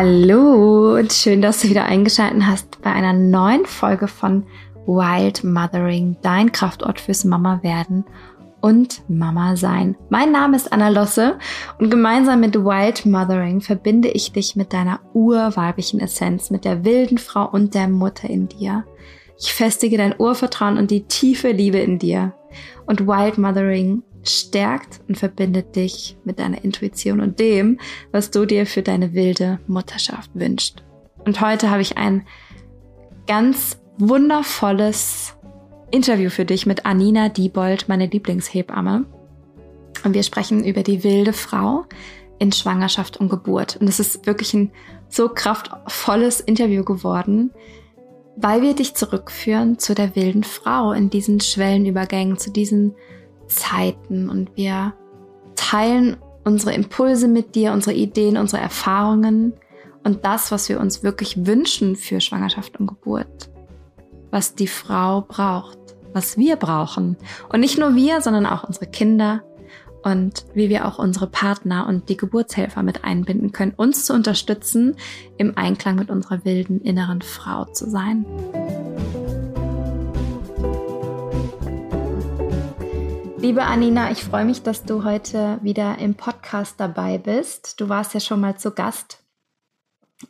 Hallo und schön, dass du wieder eingeschaltet hast bei einer neuen Folge von Wild Mothering, dein Kraftort fürs Mama werden und Mama sein. Mein Name ist Anna Losse und gemeinsam mit Wild Mothering verbinde ich dich mit deiner urweiblichen Essenz, mit der wilden Frau und der Mutter in dir. Ich festige dein Urvertrauen und die tiefe Liebe in dir. Und Wild Mothering stärkt und verbindet dich mit deiner Intuition und dem, was du dir für deine wilde Mutterschaft wünschst. Und heute habe ich ein ganz wundervolles Interview für dich mit Anina Diebold, meine Lieblingshebamme. Und wir sprechen über die wilde Frau in Schwangerschaft und Geburt. Und es ist wirklich ein so kraftvolles Interview geworden, weil wir dich zurückführen zu der wilden Frau in diesen Schwellenübergängen, zu diesen Zeiten und wir teilen unsere Impulse mit dir, unsere Ideen, unsere Erfahrungen und das, was wir uns wirklich wünschen für Schwangerschaft und Geburt. Was die Frau braucht, was wir brauchen. Und nicht nur wir, sondern auch unsere Kinder und wie wir auch unsere Partner und die Geburtshelfer mit einbinden können, uns zu unterstützen, im Einklang mit unserer wilden inneren Frau zu sein. Liebe Anina, ich freue mich, dass du heute wieder im Podcast dabei bist. Du warst ja schon mal zu Gast.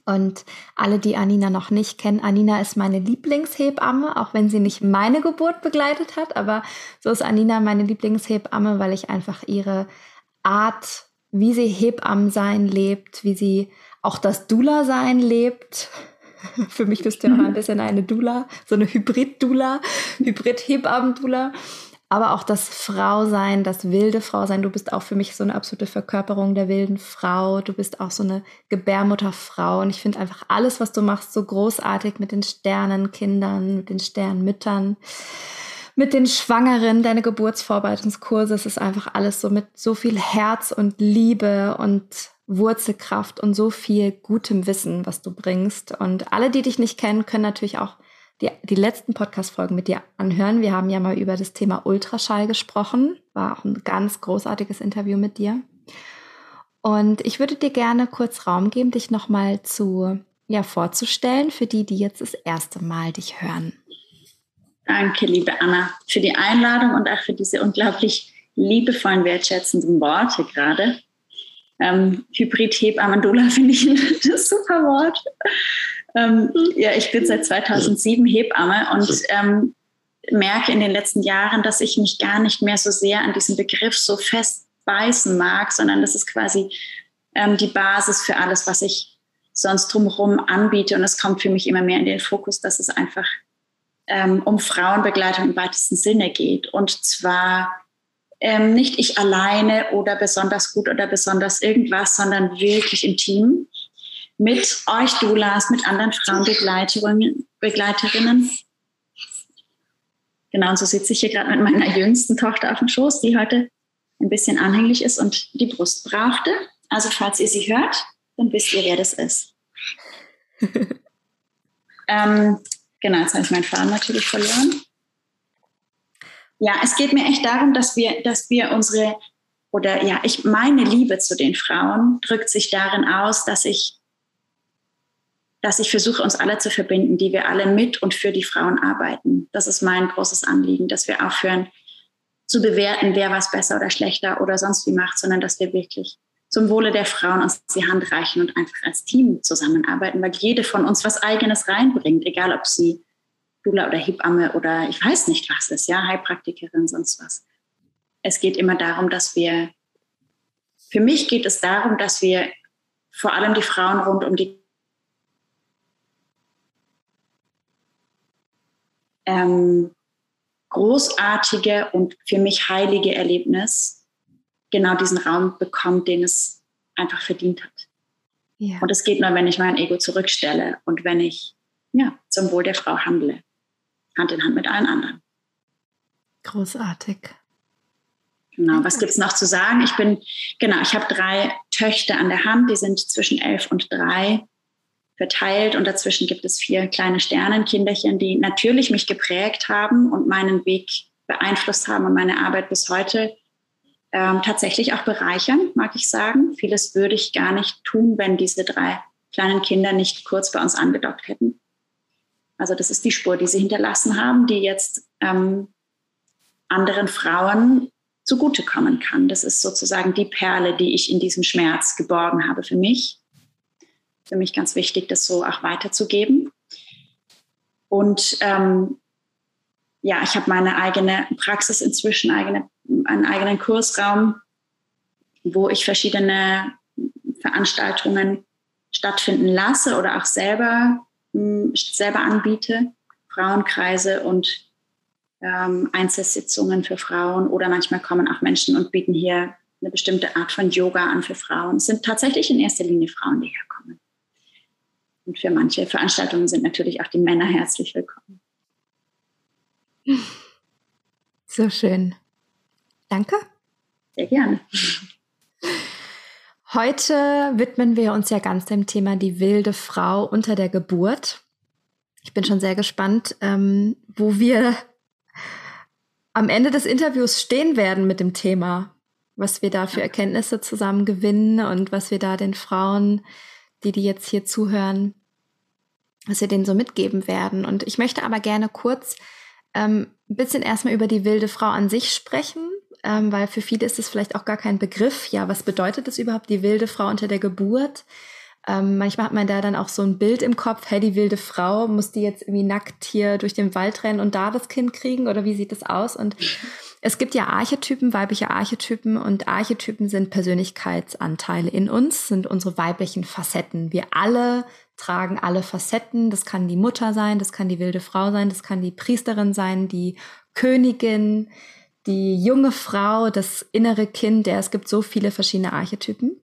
Und alle, die Anina noch nicht kennen, Anina ist meine Lieblingshebamme, auch wenn sie nicht meine Geburt begleitet hat, aber so ist Anina meine Lieblingshebamme, weil ich einfach ihre Art, wie sie Hebammen sein lebt, wie sie auch das Dula sein lebt. Für mich bist du ja auch ein bisschen eine Dula, so eine Hybrid-Dula, Hybrid-Hebammen-Dula aber auch das Frausein, das wilde Frausein. Du bist auch für mich so eine absolute Verkörperung der wilden Frau. Du bist auch so eine Gebärmutterfrau. Und ich finde einfach alles, was du machst, so großartig mit den Sternenkindern, mit den Sternmüttern, mit den Schwangeren, deine Geburtsvorbereitungskurse. Es ist einfach alles so mit so viel Herz und Liebe und Wurzelkraft und so viel gutem Wissen, was du bringst. Und alle, die dich nicht kennen, können natürlich auch die, die letzten Podcast-Folgen mit dir anhören. Wir haben ja mal über das Thema Ultraschall gesprochen. War auch ein ganz großartiges Interview mit dir. Und ich würde dir gerne kurz Raum geben, dich nochmal zu, ja, vorzustellen für die, die jetzt das erste Mal dich hören. Danke, liebe Anna, für die Einladung und auch für diese unglaublich liebevollen, wertschätzenden Worte gerade. Ähm, Hybrid-Hebammendola finde ich ein super Wort. Ähm, ja, ich bin seit 2007 Hebamme und ähm, merke in den letzten Jahren, dass ich mich gar nicht mehr so sehr an diesem Begriff so festbeißen mag, sondern das ist quasi ähm, die Basis für alles, was ich sonst drumherum anbiete. Und es kommt für mich immer mehr in den Fokus, dass es einfach ähm, um Frauenbegleitung im weitesten Sinne geht. Und zwar ähm, nicht ich alleine oder besonders gut oder besonders irgendwas, sondern wirklich im Team mit euch Doulas, mit anderen Frauenbegleiterinnen. Begleiterinnen. Genau, und so sitze ich hier gerade mit meiner jüngsten Tochter auf dem Schoß, die heute ein bisschen anhänglich ist und die Brust brauchte. Also falls ihr sie hört, dann wisst ihr, wer das ist. ähm, genau, jetzt habe ich meinen Faden natürlich verloren. Ja, es geht mir echt darum, dass wir, dass wir unsere, oder ja, ich, meine Liebe zu den Frauen drückt sich darin aus, dass ich dass ich versuche, uns alle zu verbinden, die wir alle mit und für die Frauen arbeiten. Das ist mein großes Anliegen, dass wir aufhören zu bewerten, wer was besser oder schlechter oder sonst wie macht, sondern dass wir wirklich zum Wohle der Frauen uns die Hand reichen und einfach als Team zusammenarbeiten, weil jede von uns was Eigenes reinbringt, egal ob sie Dula oder Hebamme oder ich weiß nicht was ist, ja, Heilpraktikerin, sonst was. Es geht immer darum, dass wir, für mich geht es darum, dass wir vor allem die Frauen rund um die ähm, großartige und für mich heilige Erlebnis genau diesen Raum bekommt, den es einfach verdient hat. Ja. Und es geht nur, wenn ich mein Ego zurückstelle und wenn ich ja, zum Wohl der Frau handle. Hand in Hand mit allen anderen. Großartig. Genau, was gibt es noch zu sagen? Ich bin, genau, ich habe drei Töchter an der Hand, die sind zwischen elf und drei verteilt und dazwischen gibt es vier kleine Sternenkinderchen, die natürlich mich geprägt haben und meinen Weg beeinflusst haben und meine Arbeit bis heute ähm, tatsächlich auch bereichern, mag ich sagen. Vieles würde ich gar nicht tun, wenn diese drei kleinen Kinder nicht kurz bei uns angedockt hätten. Also das ist die Spur, die sie hinterlassen haben, die jetzt ähm, anderen Frauen zugutekommen kann. Das ist sozusagen die Perle, die ich in diesem Schmerz geborgen habe für mich. Für mich ganz wichtig, das so auch weiterzugeben. Und ähm, ja, ich habe meine eigene Praxis inzwischen, eigene, einen eigenen Kursraum, wo ich verschiedene Veranstaltungen stattfinden lasse oder auch selber, hm, selber anbiete, Frauenkreise und ähm, Einzelsitzungen für Frauen oder manchmal kommen auch Menschen und bieten hier eine bestimmte Art von Yoga an für Frauen. Es sind tatsächlich in erster Linie Frauen, die herkommen. Und für manche Veranstaltungen sind natürlich auch die Männer herzlich willkommen. So schön. Danke. Sehr gerne. Heute widmen wir uns ja ganz dem Thema die wilde Frau unter der Geburt. Ich bin schon sehr gespannt, ähm, wo wir am Ende des Interviews stehen werden mit dem Thema, was wir da für Erkenntnisse zusammen gewinnen und was wir da den Frauen, die die jetzt hier zuhören, was wir denen so mitgeben werden. Und ich möchte aber gerne kurz ähm, ein bisschen erstmal über die wilde Frau an sich sprechen, ähm, weil für viele ist es vielleicht auch gar kein Begriff. Ja, was bedeutet es überhaupt, die wilde Frau unter der Geburt? Ähm, manchmal hat man da dann auch so ein Bild im Kopf, hey, die wilde Frau, muss die jetzt irgendwie nackt hier durch den Wald rennen und da das Kind kriegen oder wie sieht das aus? Und es gibt ja Archetypen, weibliche Archetypen und Archetypen sind Persönlichkeitsanteile in uns, sind unsere weiblichen Facetten. Wir alle tragen alle Facetten. Das kann die Mutter sein, das kann die wilde Frau sein, das kann die Priesterin sein, die Königin, die junge Frau, das innere Kind. Ja, es gibt so viele verschiedene Archetypen.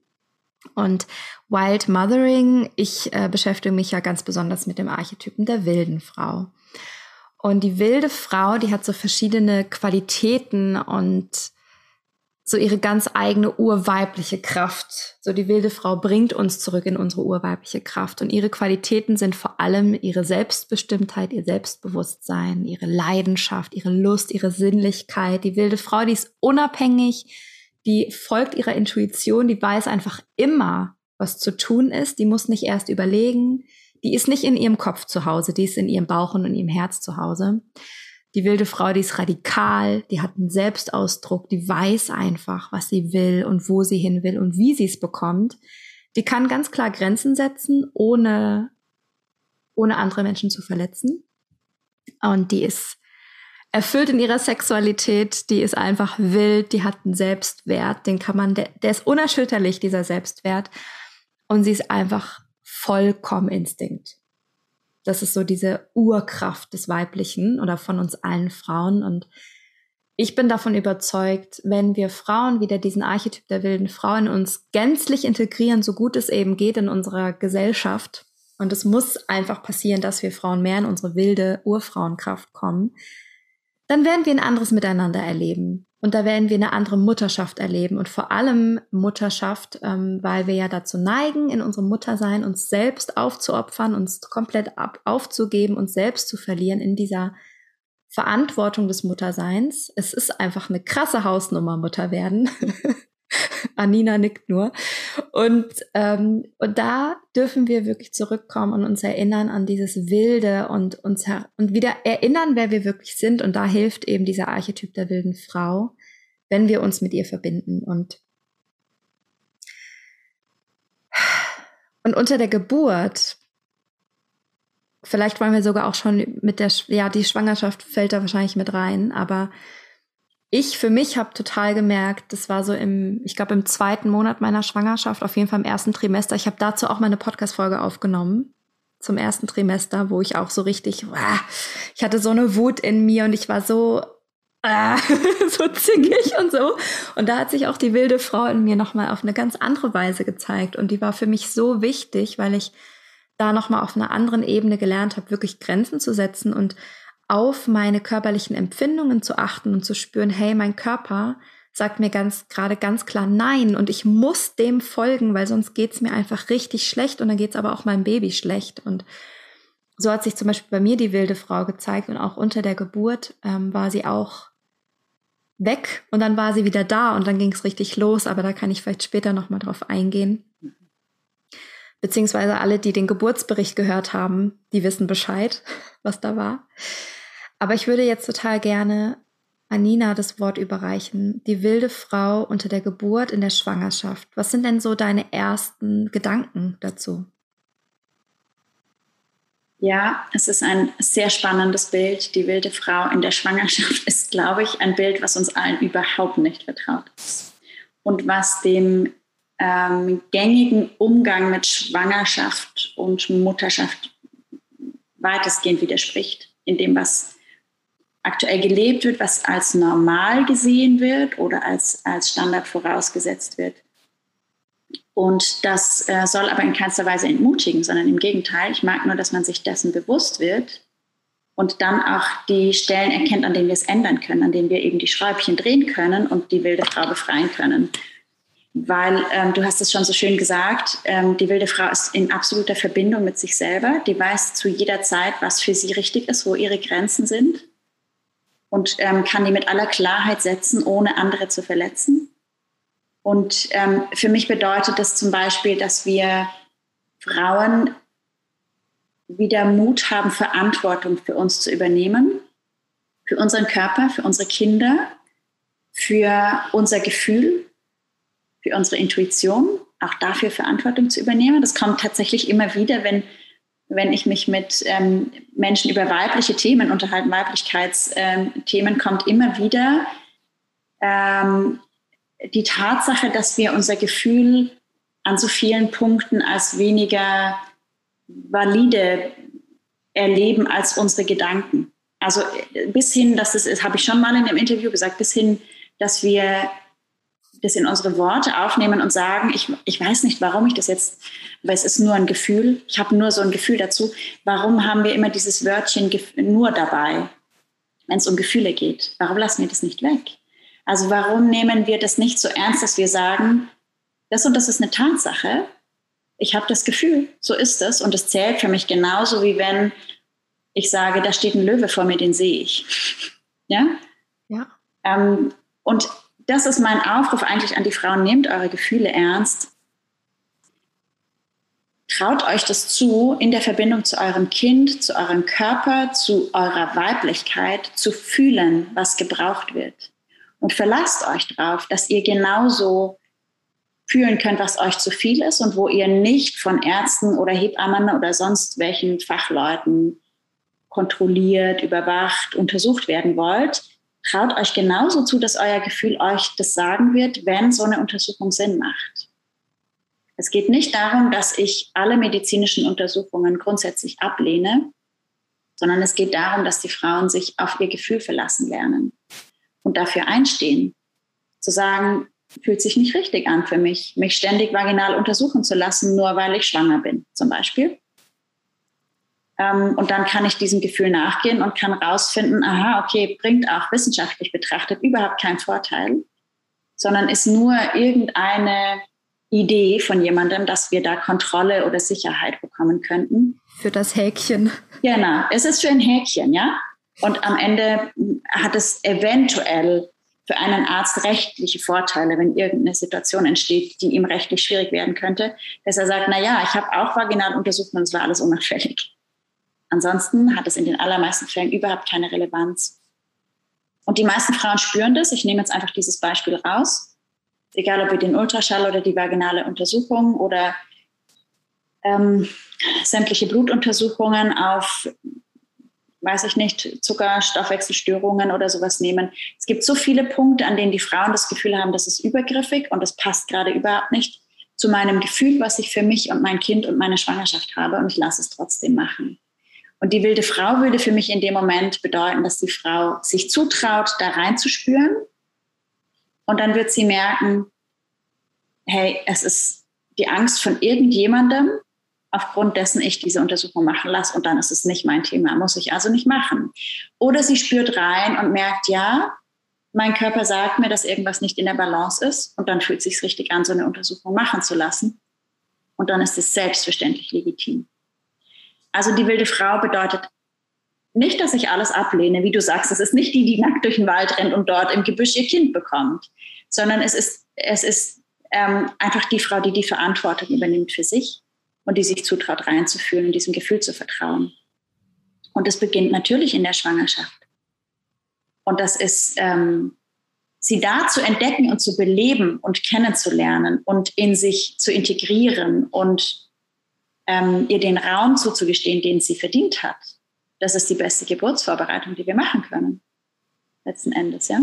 Und Wild Mothering, ich äh, beschäftige mich ja ganz besonders mit dem Archetypen der wilden Frau. Und die wilde Frau, die hat so verschiedene Qualitäten und so ihre ganz eigene urweibliche Kraft. So die wilde Frau bringt uns zurück in unsere urweibliche Kraft. Und ihre Qualitäten sind vor allem ihre Selbstbestimmtheit, ihr Selbstbewusstsein, ihre Leidenschaft, ihre Lust, ihre Sinnlichkeit. Die wilde Frau, die ist unabhängig, die folgt ihrer Intuition, die weiß einfach immer, was zu tun ist, die muss nicht erst überlegen, die ist nicht in ihrem Kopf zu Hause, die ist in ihrem Bauch und in ihrem Herz zu Hause. Die wilde Frau, die ist radikal, die hat einen Selbstausdruck, die weiß einfach, was sie will und wo sie hin will und wie sie es bekommt. Die kann ganz klar Grenzen setzen, ohne, ohne andere Menschen zu verletzen. Und die ist erfüllt in ihrer Sexualität, die ist einfach wild, die hat einen Selbstwert, den kann man, der, der ist unerschütterlich, dieser Selbstwert. Und sie ist einfach vollkommen Instinkt. Das ist so diese Urkraft des Weiblichen oder von uns allen Frauen. Und ich bin davon überzeugt, wenn wir Frauen wieder diesen Archetyp der wilden Frau in uns gänzlich integrieren, so gut es eben geht in unserer Gesellschaft, und es muss einfach passieren, dass wir Frauen mehr in unsere wilde Urfrauenkraft kommen, dann werden wir ein anderes Miteinander erleben. Und da werden wir eine andere Mutterschaft erleben und vor allem Mutterschaft, ähm, weil wir ja dazu neigen, in unserem Muttersein uns selbst aufzuopfern, uns komplett ab aufzugeben, uns selbst zu verlieren in dieser Verantwortung des Mutterseins. Es ist einfach eine krasse Hausnummer, Mutter werden. Anina nickt nur. Und, ähm, und da dürfen wir wirklich zurückkommen und uns erinnern an dieses Wilde und uns und wieder erinnern, wer wir wirklich sind. Und da hilft eben dieser Archetyp der wilden Frau, wenn wir uns mit ihr verbinden. Und, und unter der Geburt, vielleicht wollen wir sogar auch schon mit der, ja, die Schwangerschaft fällt da wahrscheinlich mit rein, aber ich für mich habe total gemerkt, das war so im, ich glaube im zweiten Monat meiner Schwangerschaft, auf jeden Fall im ersten Trimester. Ich habe dazu auch meine Podcast-Folge aufgenommen zum ersten Trimester, wo ich auch so richtig, ich hatte so eine Wut in mir und ich war so, äh, so zickig und so. Und da hat sich auch die wilde Frau in mir nochmal auf eine ganz andere Weise gezeigt. Und die war für mich so wichtig, weil ich da nochmal auf einer anderen Ebene gelernt habe, wirklich Grenzen zu setzen und auf meine körperlichen Empfindungen zu achten und zu spüren, hey, mein Körper sagt mir ganz gerade ganz klar nein und ich muss dem folgen, weil sonst geht's mir einfach richtig schlecht und dann geht's aber auch meinem Baby schlecht. Und so hat sich zum Beispiel bei mir die wilde Frau gezeigt und auch unter der Geburt ähm, war sie auch weg und dann war sie wieder da und dann ging's richtig los, aber da kann ich vielleicht später nochmal drauf eingehen. beziehungsweise alle, die den Geburtsbericht gehört haben, die wissen Bescheid, was da war. Aber ich würde jetzt total gerne Anina das Wort überreichen. Die wilde Frau unter der Geburt in der Schwangerschaft. Was sind denn so deine ersten Gedanken dazu? Ja, es ist ein sehr spannendes Bild. Die wilde Frau in der Schwangerschaft ist, glaube ich, ein Bild, was uns allen überhaupt nicht vertraut ist. Und was dem ähm, gängigen Umgang mit Schwangerschaft und Mutterschaft weitestgehend widerspricht, in dem, was aktuell gelebt wird, was als normal gesehen wird oder als, als Standard vorausgesetzt wird. Und das äh, soll aber in keinster Weise entmutigen, sondern im Gegenteil. Ich mag nur, dass man sich dessen bewusst wird und dann auch die Stellen erkennt, an denen wir es ändern können, an denen wir eben die Schräubchen drehen können und die wilde Frau befreien können. Weil ähm, du hast es schon so schön gesagt, ähm, die wilde Frau ist in absoluter Verbindung mit sich selber. Die weiß zu jeder Zeit, was für sie richtig ist, wo ihre Grenzen sind und ähm, kann die mit aller Klarheit setzen, ohne andere zu verletzen. Und ähm, für mich bedeutet das zum Beispiel, dass wir Frauen wieder Mut haben, Verantwortung für uns zu übernehmen, für unseren Körper, für unsere Kinder, für unser Gefühl, für unsere Intuition, auch dafür Verantwortung zu übernehmen. Das kommt tatsächlich immer wieder, wenn wenn ich mich mit ähm, Menschen über weibliche Themen unterhalte, Weiblichkeitsthemen, ähm, kommt immer wieder ähm, die Tatsache, dass wir unser Gefühl an so vielen Punkten als weniger valide erleben als unsere Gedanken. Also äh, bis hin, dass es, habe ich schon mal in einem Interview gesagt, bis hin, dass wir das in unsere Worte aufnehmen und sagen, ich, ich weiß nicht, warum ich das jetzt, aber es ist nur ein Gefühl, ich habe nur so ein Gefühl dazu. Warum haben wir immer dieses Wörtchen nur dabei, wenn es um Gefühle geht? Warum lassen wir das nicht weg? Also warum nehmen wir das nicht so ernst, dass wir sagen, das und das ist eine Tatsache, ich habe das Gefühl, so ist es und es zählt für mich genauso, wie wenn ich sage, da steht ein Löwe vor mir, den sehe ich. Ja? Ja. Ähm, und das ist mein Aufruf eigentlich an die Frauen, nehmt eure Gefühle ernst. Traut euch das zu, in der Verbindung zu eurem Kind, zu eurem Körper, zu eurer Weiblichkeit, zu fühlen, was gebraucht wird. Und verlasst euch darauf, dass ihr genauso fühlen könnt, was euch zu viel ist und wo ihr nicht von Ärzten oder Hebammen oder sonst welchen Fachleuten kontrolliert, überwacht, untersucht werden wollt, traut euch genauso zu, dass euer Gefühl euch das sagen wird, wenn so eine Untersuchung Sinn macht. Es geht nicht darum, dass ich alle medizinischen Untersuchungen grundsätzlich ablehne, sondern es geht darum, dass die Frauen sich auf ihr Gefühl verlassen lernen und dafür einstehen. Zu sagen, fühlt sich nicht richtig an für mich, mich ständig vaginal untersuchen zu lassen, nur weil ich schwanger bin, zum Beispiel. Ähm, und dann kann ich diesem Gefühl nachgehen und kann rausfinden, aha, okay, bringt auch wissenschaftlich betrachtet überhaupt keinen Vorteil, sondern ist nur irgendeine Idee von jemandem, dass wir da Kontrolle oder Sicherheit bekommen könnten. Für das Häkchen. Genau, es ist für ein Häkchen, ja. Und am Ende hat es eventuell für einen Arzt rechtliche Vorteile, wenn irgendeine Situation entsteht, die ihm rechtlich schwierig werden könnte, dass er sagt, na ja, ich habe auch vaginal untersucht und es war alles unauffällig. Ansonsten hat es in den allermeisten Fällen überhaupt keine Relevanz. Und die meisten Frauen spüren das. Ich nehme jetzt einfach dieses Beispiel raus. Egal ob wir den Ultraschall oder die vaginale Untersuchung oder ähm, sämtliche Blutuntersuchungen auf, weiß ich nicht, Zucker, Stoffwechselstörungen oder sowas nehmen. Es gibt so viele Punkte, an denen die Frauen das Gefühl haben, das ist übergriffig und das passt gerade überhaupt nicht zu meinem Gefühl, was ich für mich und mein Kind und meine Schwangerschaft habe und ich lasse es trotzdem machen. Und die wilde Frau würde für mich in dem Moment bedeuten, dass die Frau sich zutraut, da reinzuspüren. Und dann wird sie merken, hey, es ist die Angst von irgendjemandem, aufgrund dessen ich diese Untersuchung machen lasse. Und dann ist es nicht mein Thema, muss ich also nicht machen. Oder sie spürt rein und merkt, ja, mein Körper sagt mir, dass irgendwas nicht in der Balance ist. Und dann fühlt es sich richtig an, so eine Untersuchung machen zu lassen. Und dann ist es selbstverständlich legitim. Also die wilde Frau bedeutet nicht, dass ich alles ablehne, wie du sagst. Es ist nicht die, die nackt durch den Wald rennt und dort im Gebüsch ihr Kind bekommt, sondern es ist, es ist ähm, einfach die Frau, die die Verantwortung übernimmt für sich, und die sich zutraut, reinzufühlen und diesem Gefühl zu vertrauen. Und das beginnt natürlich in der Schwangerschaft. Und das ist, ähm, sie da zu entdecken und zu beleben und kennenzulernen und in sich zu integrieren und ähm, ihr den Raum zuzugestehen, den sie verdient hat. Das ist die beste Geburtsvorbereitung, die wir machen können. Letzten Endes, ja?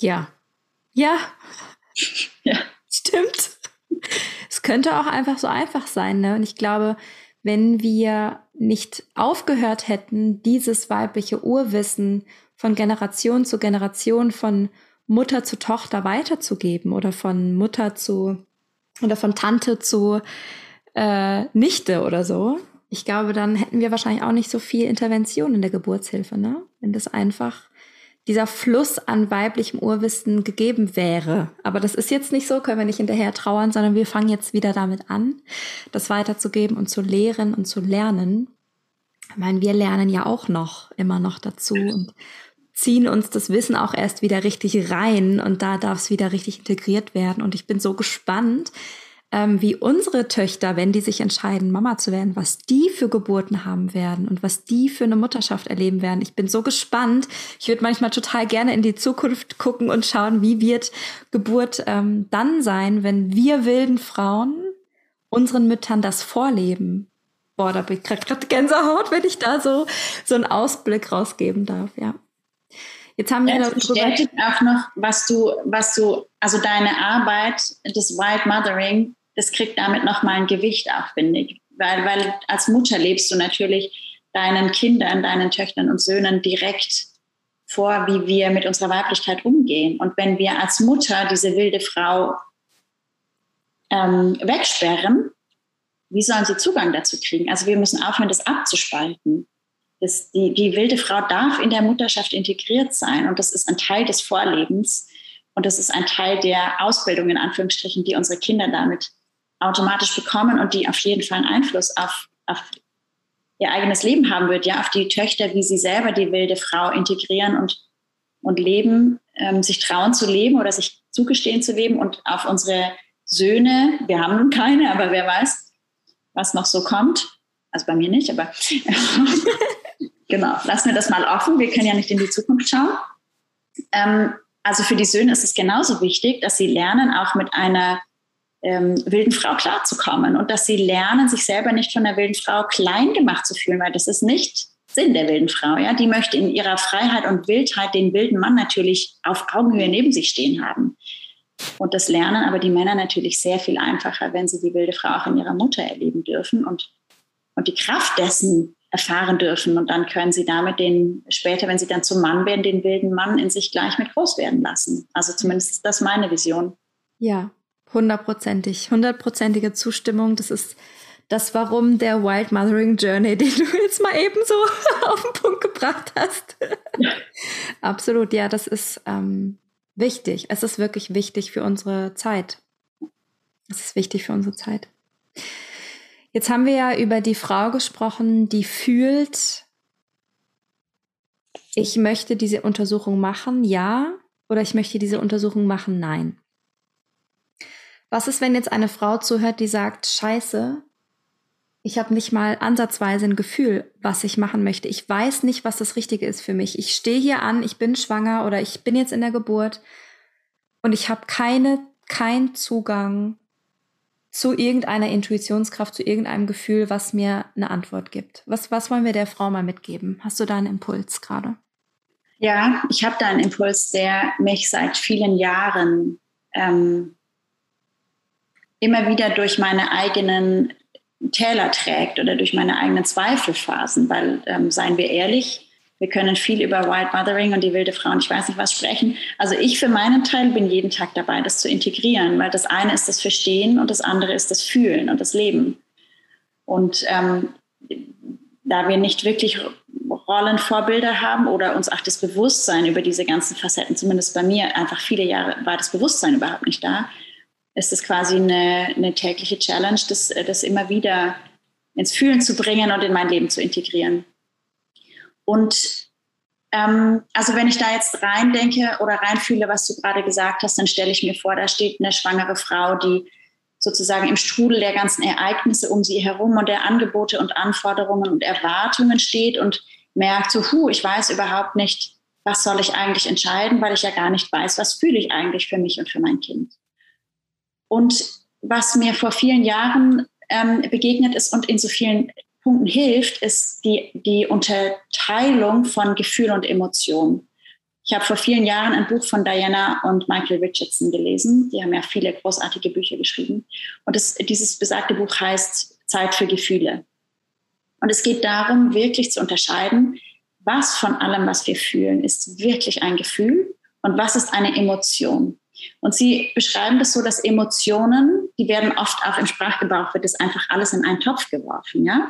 Ja. Ja. ja. Stimmt. Es könnte auch einfach so einfach sein, ne? Und ich glaube, wenn wir nicht aufgehört hätten, dieses weibliche Urwissen von Generation zu Generation, von Mutter zu Tochter weiterzugeben oder von Mutter zu oder von Tante zu äh, Nichte oder so. Ich glaube, dann hätten wir wahrscheinlich auch nicht so viel Intervention in der Geburtshilfe, ne? Wenn das einfach dieser Fluss an weiblichem Urwissen gegeben wäre. Aber das ist jetzt nicht so, können wir nicht hinterher trauern, sondern wir fangen jetzt wieder damit an, das weiterzugeben und zu lehren und zu lernen. Ich meine, wir lernen ja auch noch, immer noch dazu und ziehen uns das Wissen auch erst wieder richtig rein und da darf es wieder richtig integriert werden. Und ich bin so gespannt, ähm, wie unsere Töchter, wenn die sich entscheiden, Mama zu werden, was die für Geburten haben werden und was die für eine Mutterschaft erleben werden. Ich bin so gespannt. Ich würde manchmal total gerne in die Zukunft gucken und schauen, wie wird Geburt ähm, dann sein, wenn wir wilden Frauen unseren Müttern das vorleben. Boah, da bin ich gerade Gänsehaut, wenn ich da so, so einen Ausblick rausgeben darf, ja. Jetzt haben wir ja, bestätigt auch noch, was du, was du, also deine Arbeit, das Wild Mothering, das kriegt damit nochmal ein Gewicht auch, finde ich. Weil, weil als Mutter lebst du natürlich deinen Kindern, deinen Töchtern und Söhnen direkt vor, wie wir mit unserer Weiblichkeit umgehen. Und wenn wir als Mutter diese wilde Frau ähm, wegsperren, wie sollen sie Zugang dazu kriegen? Also wir müssen aufhören, das abzuspalten. Das, die, die wilde Frau darf in der Mutterschaft integriert sein und das ist ein Teil des Vorlebens und das ist ein Teil der Ausbildung in Anführungsstrichen, die unsere Kinder damit automatisch bekommen und die auf jeden Fall einen Einfluss auf, auf ihr eigenes Leben haben wird, ja, auf die Töchter, wie sie selber die wilde Frau integrieren und, und leben, ähm, sich trauen zu leben oder sich zugestehen zu leben und auf unsere Söhne, wir haben nun keine, aber wer weiß, was noch so kommt. Also bei mir nicht, aber genau, lassen wir das mal offen. Wir können ja nicht in die Zukunft schauen. Ähm, also für die Söhne ist es genauso wichtig, dass sie lernen, auch mit einer ähm, wilden Frau klarzukommen und dass sie lernen, sich selber nicht von der wilden Frau klein gemacht zu fühlen, weil das ist nicht Sinn der wilden Frau. Ja? Die möchte in ihrer Freiheit und Wildheit den wilden Mann natürlich auf Augenhöhe neben sich stehen haben. Und das lernen aber die Männer natürlich sehr viel einfacher, wenn sie die wilde Frau auch in ihrer Mutter erleben dürfen und, und die Kraft dessen erfahren dürfen. Und dann können sie damit den, später, wenn sie dann zum Mann werden, den wilden Mann in sich gleich mit groß werden lassen. Also zumindest ist das meine Vision. Ja, Hundertprozentig, hundertprozentige Zustimmung. Das ist das Warum der Wild Mothering Journey, den du jetzt mal eben so auf den Punkt gebracht hast. Absolut, ja, das ist ähm, wichtig. Es ist wirklich wichtig für unsere Zeit. Es ist wichtig für unsere Zeit. Jetzt haben wir ja über die Frau gesprochen, die fühlt, ich möchte diese Untersuchung machen, ja, oder ich möchte diese Untersuchung machen, nein. Was ist, wenn jetzt eine Frau zuhört, die sagt, scheiße, ich habe nicht mal ansatzweise ein Gefühl, was ich machen möchte. Ich weiß nicht, was das Richtige ist für mich. Ich stehe hier an, ich bin schwanger oder ich bin jetzt in der Geburt und ich habe keine, keinen Zugang zu irgendeiner Intuitionskraft, zu irgendeinem Gefühl, was mir eine Antwort gibt. Was, was wollen wir der Frau mal mitgeben? Hast du da einen Impuls gerade? Ja, ich habe da einen Impuls, der mich seit vielen Jahren ähm, immer wieder durch meine eigenen Täler trägt oder durch meine eigenen Zweifelphasen, weil, ähm, seien wir ehrlich, wir können viel über Wild Mothering und die wilde Frau und ich weiß nicht was sprechen. Also ich für meinen Teil bin jeden Tag dabei, das zu integrieren, weil das eine ist das Verstehen und das andere ist das Fühlen und das Leben. Und ähm, da wir nicht wirklich Rollenvorbilder haben oder uns auch das Bewusstsein über diese ganzen Facetten, zumindest bei mir, einfach viele Jahre war das Bewusstsein überhaupt nicht da, ist es quasi eine, eine tägliche Challenge, das, das immer wieder ins Fühlen zu bringen und in mein Leben zu integrieren. Und ähm, also wenn ich da jetzt rein denke oder reinfühle, was du gerade gesagt hast, dann stelle ich mir vor, da steht eine schwangere Frau, die sozusagen im Strudel der ganzen Ereignisse um sie herum und der Angebote und Anforderungen und Erwartungen steht und merkt so, hu, ich weiß überhaupt nicht, was soll ich eigentlich entscheiden, weil ich ja gar nicht weiß, was fühle ich eigentlich für mich und für mein Kind. Und was mir vor vielen Jahren ähm, begegnet ist und in so vielen Punkten hilft, ist die, die Unterteilung von Gefühl und Emotion. Ich habe vor vielen Jahren ein Buch von Diana und Michael Richardson gelesen. Die haben ja viele großartige Bücher geschrieben. Und das, dieses besagte Buch heißt Zeit für Gefühle. Und es geht darum, wirklich zu unterscheiden, was von allem, was wir fühlen, ist wirklich ein Gefühl und was ist eine Emotion. Und sie beschreiben das so, dass Emotionen, die werden oft auch im Sprachgebrauch, wird das einfach alles in einen Topf geworfen. Ja?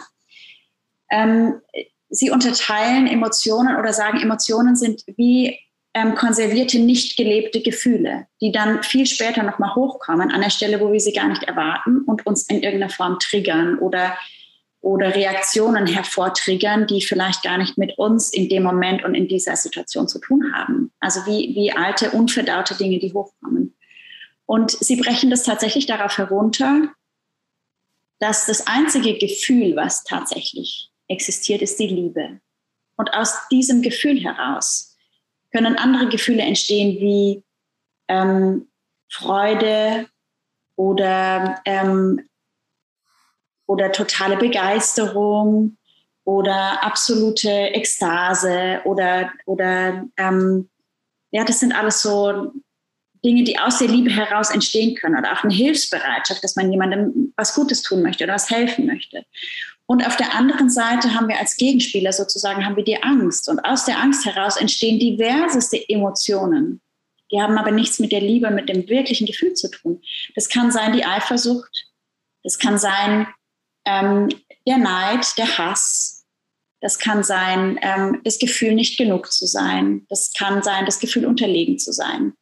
Ähm, sie unterteilen Emotionen oder sagen, Emotionen sind wie ähm, konservierte, nicht gelebte Gefühle, die dann viel später nochmal hochkommen, an der Stelle, wo wir sie gar nicht erwarten und uns in irgendeiner Form triggern oder, oder Reaktionen hervortriggern, die vielleicht gar nicht mit uns in dem Moment und in dieser Situation zu tun haben. Also wie, wie alte, unverdaute Dinge, die hochkommen. Und sie brechen das tatsächlich darauf herunter, dass das einzige Gefühl, was tatsächlich existiert, ist die Liebe. Und aus diesem Gefühl heraus können andere Gefühle entstehen wie ähm, Freude oder, ähm, oder totale Begeisterung oder absolute Ekstase oder, oder ähm, ja, das sind alles so Dinge, die aus der Liebe heraus entstehen können oder auch eine Hilfsbereitschaft, dass man jemandem was Gutes tun möchte oder was helfen möchte. Und auf der anderen Seite haben wir als Gegenspieler sozusagen, haben wir die Angst. Und aus der Angst heraus entstehen diverseste Emotionen. Die haben aber nichts mit der Liebe, mit dem wirklichen Gefühl zu tun. Das kann sein die Eifersucht, das kann sein ähm, der Neid, der Hass, das kann sein ähm, das Gefühl, nicht genug zu sein, das kann sein das Gefühl, unterlegen zu sein.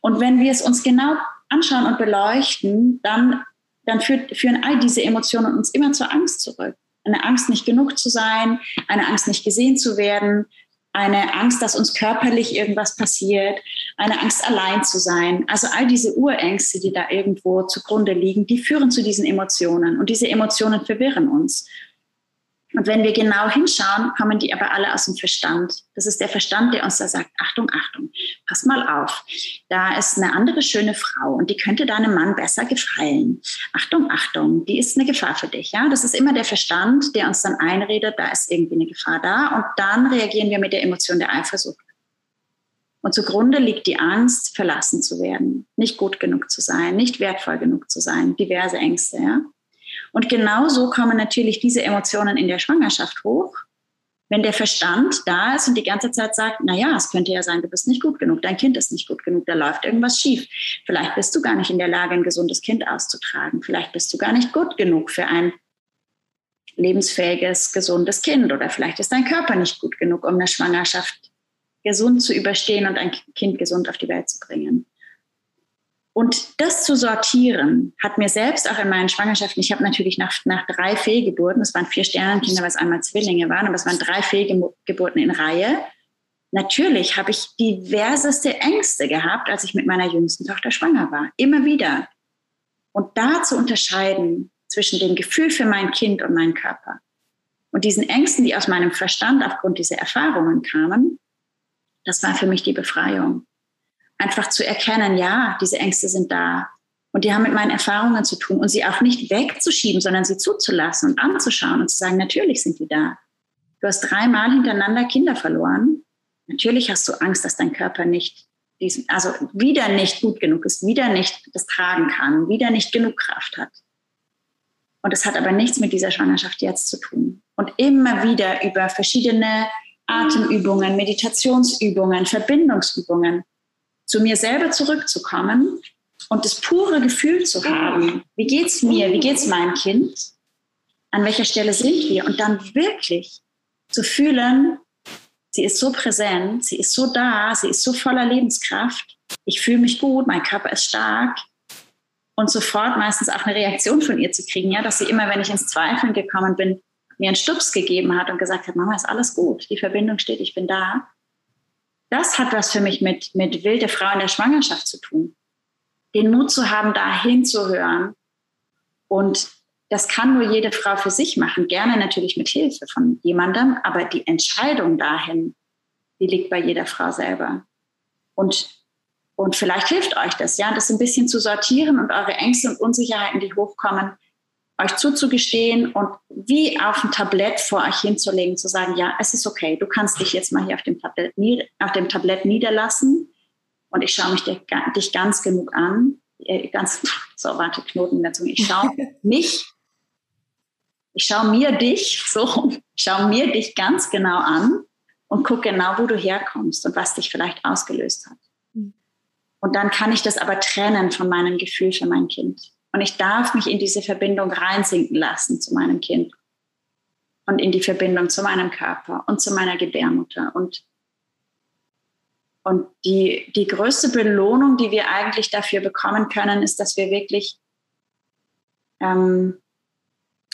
Und wenn wir es uns genau anschauen und beleuchten, dann, dann führt, führen all diese Emotionen uns immer zur Angst zurück eine Angst, nicht genug zu sein, eine Angst, nicht gesehen zu werden, eine Angst, dass uns körperlich irgendwas passiert, eine Angst, allein zu sein. Also all diese Urängste, die da irgendwo zugrunde liegen, die führen zu diesen Emotionen. Und diese Emotionen verwirren uns. Und wenn wir genau hinschauen, kommen die aber alle aus dem Verstand. Das ist der Verstand, der uns da sagt, Achtung, Achtung, pass mal auf. Da ist eine andere schöne Frau und die könnte deinem Mann besser gefallen. Achtung, Achtung, die ist eine Gefahr für dich. Ja, das ist immer der Verstand, der uns dann einredet, da ist irgendwie eine Gefahr da. Und dann reagieren wir mit der Emotion der Eifersucht. Und zugrunde liegt die Angst, verlassen zu werden, nicht gut genug zu sein, nicht wertvoll genug zu sein, diverse Ängste. Ja? Und genauso kommen natürlich diese Emotionen in der Schwangerschaft hoch, wenn der Verstand da ist und die ganze Zeit sagt, na ja, es könnte ja sein, du bist nicht gut genug, dein Kind ist nicht gut genug, da läuft irgendwas schief. Vielleicht bist du gar nicht in der Lage, ein gesundes Kind auszutragen. Vielleicht bist du gar nicht gut genug für ein lebensfähiges, gesundes Kind oder vielleicht ist dein Körper nicht gut genug, um eine Schwangerschaft gesund zu überstehen und ein Kind gesund auf die Welt zu bringen. Und das zu sortieren, hat mir selbst auch in meinen Schwangerschaften, ich habe natürlich nach, nach drei Fehlgeburten, es waren vier Sternenkinder, was einmal Zwillinge waren, aber es waren drei Fehlgeburten in Reihe. Natürlich habe ich diverseste Ängste gehabt, als ich mit meiner jüngsten Tochter schwanger war. Immer wieder. Und da zu unterscheiden zwischen dem Gefühl für mein Kind und meinen Körper und diesen Ängsten, die aus meinem Verstand aufgrund dieser Erfahrungen kamen, das war für mich die Befreiung einfach zu erkennen, ja, diese Ängste sind da. Und die haben mit meinen Erfahrungen zu tun und sie auch nicht wegzuschieben, sondern sie zuzulassen und anzuschauen und zu sagen, natürlich sind die da. Du hast dreimal hintereinander Kinder verloren. Natürlich hast du Angst, dass dein Körper nicht, diesen, also wieder nicht gut genug ist, wieder nicht das tragen kann, wieder nicht genug Kraft hat. Und es hat aber nichts mit dieser Schwangerschaft jetzt zu tun. Und immer wieder über verschiedene Atemübungen, Meditationsübungen, Verbindungsübungen zu mir selber zurückzukommen und das pure Gefühl zu haben, wie geht es mir, wie geht es meinem Kind, an welcher Stelle sind wir? Und dann wirklich zu fühlen, sie ist so präsent, sie ist so da, sie ist so voller Lebenskraft, ich fühle mich gut, mein Körper ist stark. Und sofort meistens auch eine Reaktion von ihr zu kriegen, ja, dass sie immer, wenn ich ins Zweifeln gekommen bin, mir einen Stups gegeben hat und gesagt hat, Mama, ist alles gut, die Verbindung steht, ich bin da das hat was für mich mit, mit wilde Frau in der Schwangerschaft zu tun. Den Mut zu haben, da hinzuhören Und das kann nur jede Frau für sich machen, gerne natürlich mit Hilfe von jemandem, aber die Entscheidung dahin, die liegt bei jeder Frau selber. Und, und vielleicht hilft euch das, ja, das ein bisschen zu sortieren und eure Ängste und Unsicherheiten, die hochkommen, euch zuzugestehen und wie auf ein Tablett vor euch hinzulegen, zu sagen, ja, es ist okay, du kannst dich jetzt mal hier auf dem Tablett, auf dem Tablett niederlassen und ich schaue mich dir, dich ganz genug an, äh, ganz, so, warte, Knoten in der Zunge, ich schaue mich, ich schaue mir dich, so, schaue mir dich ganz genau an und gucke genau, wo du herkommst und was dich vielleicht ausgelöst hat. Hm. Und dann kann ich das aber trennen von meinem Gefühl für mein Kind. Und ich darf mich in diese Verbindung reinsinken lassen zu meinem Kind und in die Verbindung zu meinem Körper und zu meiner Gebärmutter. Und, und die, die größte Belohnung, die wir eigentlich dafür bekommen können, ist, dass wir wirklich, ähm,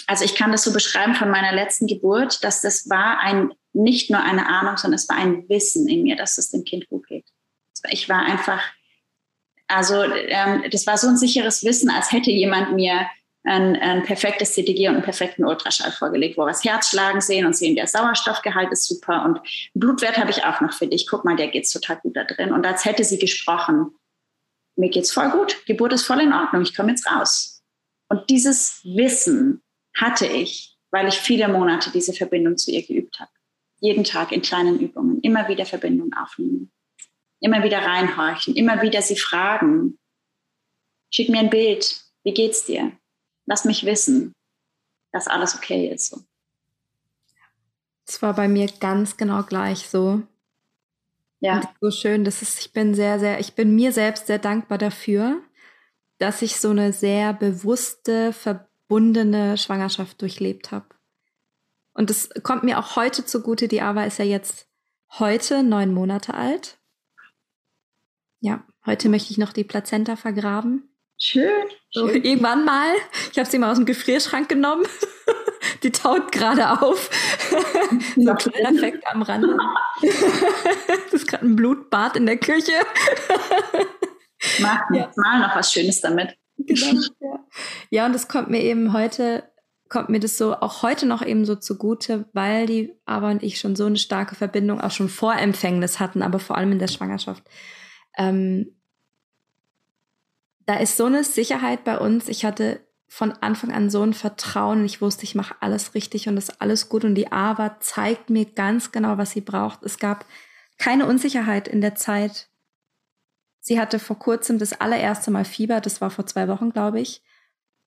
also ich kann das so beschreiben von meiner letzten Geburt, dass das war ein, nicht nur eine Ahnung, sondern es war ein Wissen in mir, dass es dem Kind gut geht. Ich war einfach also ähm, das war so ein sicheres Wissen, als hätte jemand mir ein, ein perfektes CTG und einen perfekten Ultraschall vorgelegt, wo wir das Herz schlagen sehen und sehen, der Sauerstoffgehalt ist super und Blutwert habe ich auch noch für dich. Guck mal, der geht's total gut da drin. Und als hätte sie gesprochen, mir geht's voll gut, Geburt ist voll in Ordnung, ich komme jetzt raus. Und dieses Wissen hatte ich, weil ich viele Monate diese Verbindung zu ihr geübt habe. Jeden Tag in kleinen Übungen, immer wieder Verbindung aufnehmen. Immer wieder reinhorchen, immer wieder sie fragen. Schick mir ein Bild. Wie geht's dir? Lass mich wissen, dass alles okay ist. So. Es war bei mir ganz genau gleich so. Ja. So schön. Das ist, ich bin sehr, sehr, ich bin mir selbst sehr dankbar dafür, dass ich so eine sehr bewusste, verbundene Schwangerschaft durchlebt habe. Und es kommt mir auch heute zugute. Die Ava ist ja jetzt heute neun Monate alt. Ja, heute möchte ich noch die Plazenta vergraben. Schön. So, irgendwann mal. Ich habe sie mal aus dem Gefrierschrank genommen. die taut gerade auf. so ein kleiner Effekt am Rand. das ist gerade ein Blutbad in der Küche. Mach ja. mal noch was Schönes damit. Genau, ja. ja, und das kommt mir eben heute, kommt mir das so auch heute noch eben so zugute, weil die Aber und ich schon so eine starke Verbindung auch schon vor Empfängnis hatten, aber vor allem in der Schwangerschaft ähm, da ist so eine Sicherheit bei uns. Ich hatte von Anfang an so ein Vertrauen. Ich wusste, ich mache alles richtig und ist alles gut. Und die Ava zeigt mir ganz genau, was sie braucht. Es gab keine Unsicherheit in der Zeit. Sie hatte vor kurzem das allererste Mal Fieber. Das war vor zwei Wochen, glaube ich.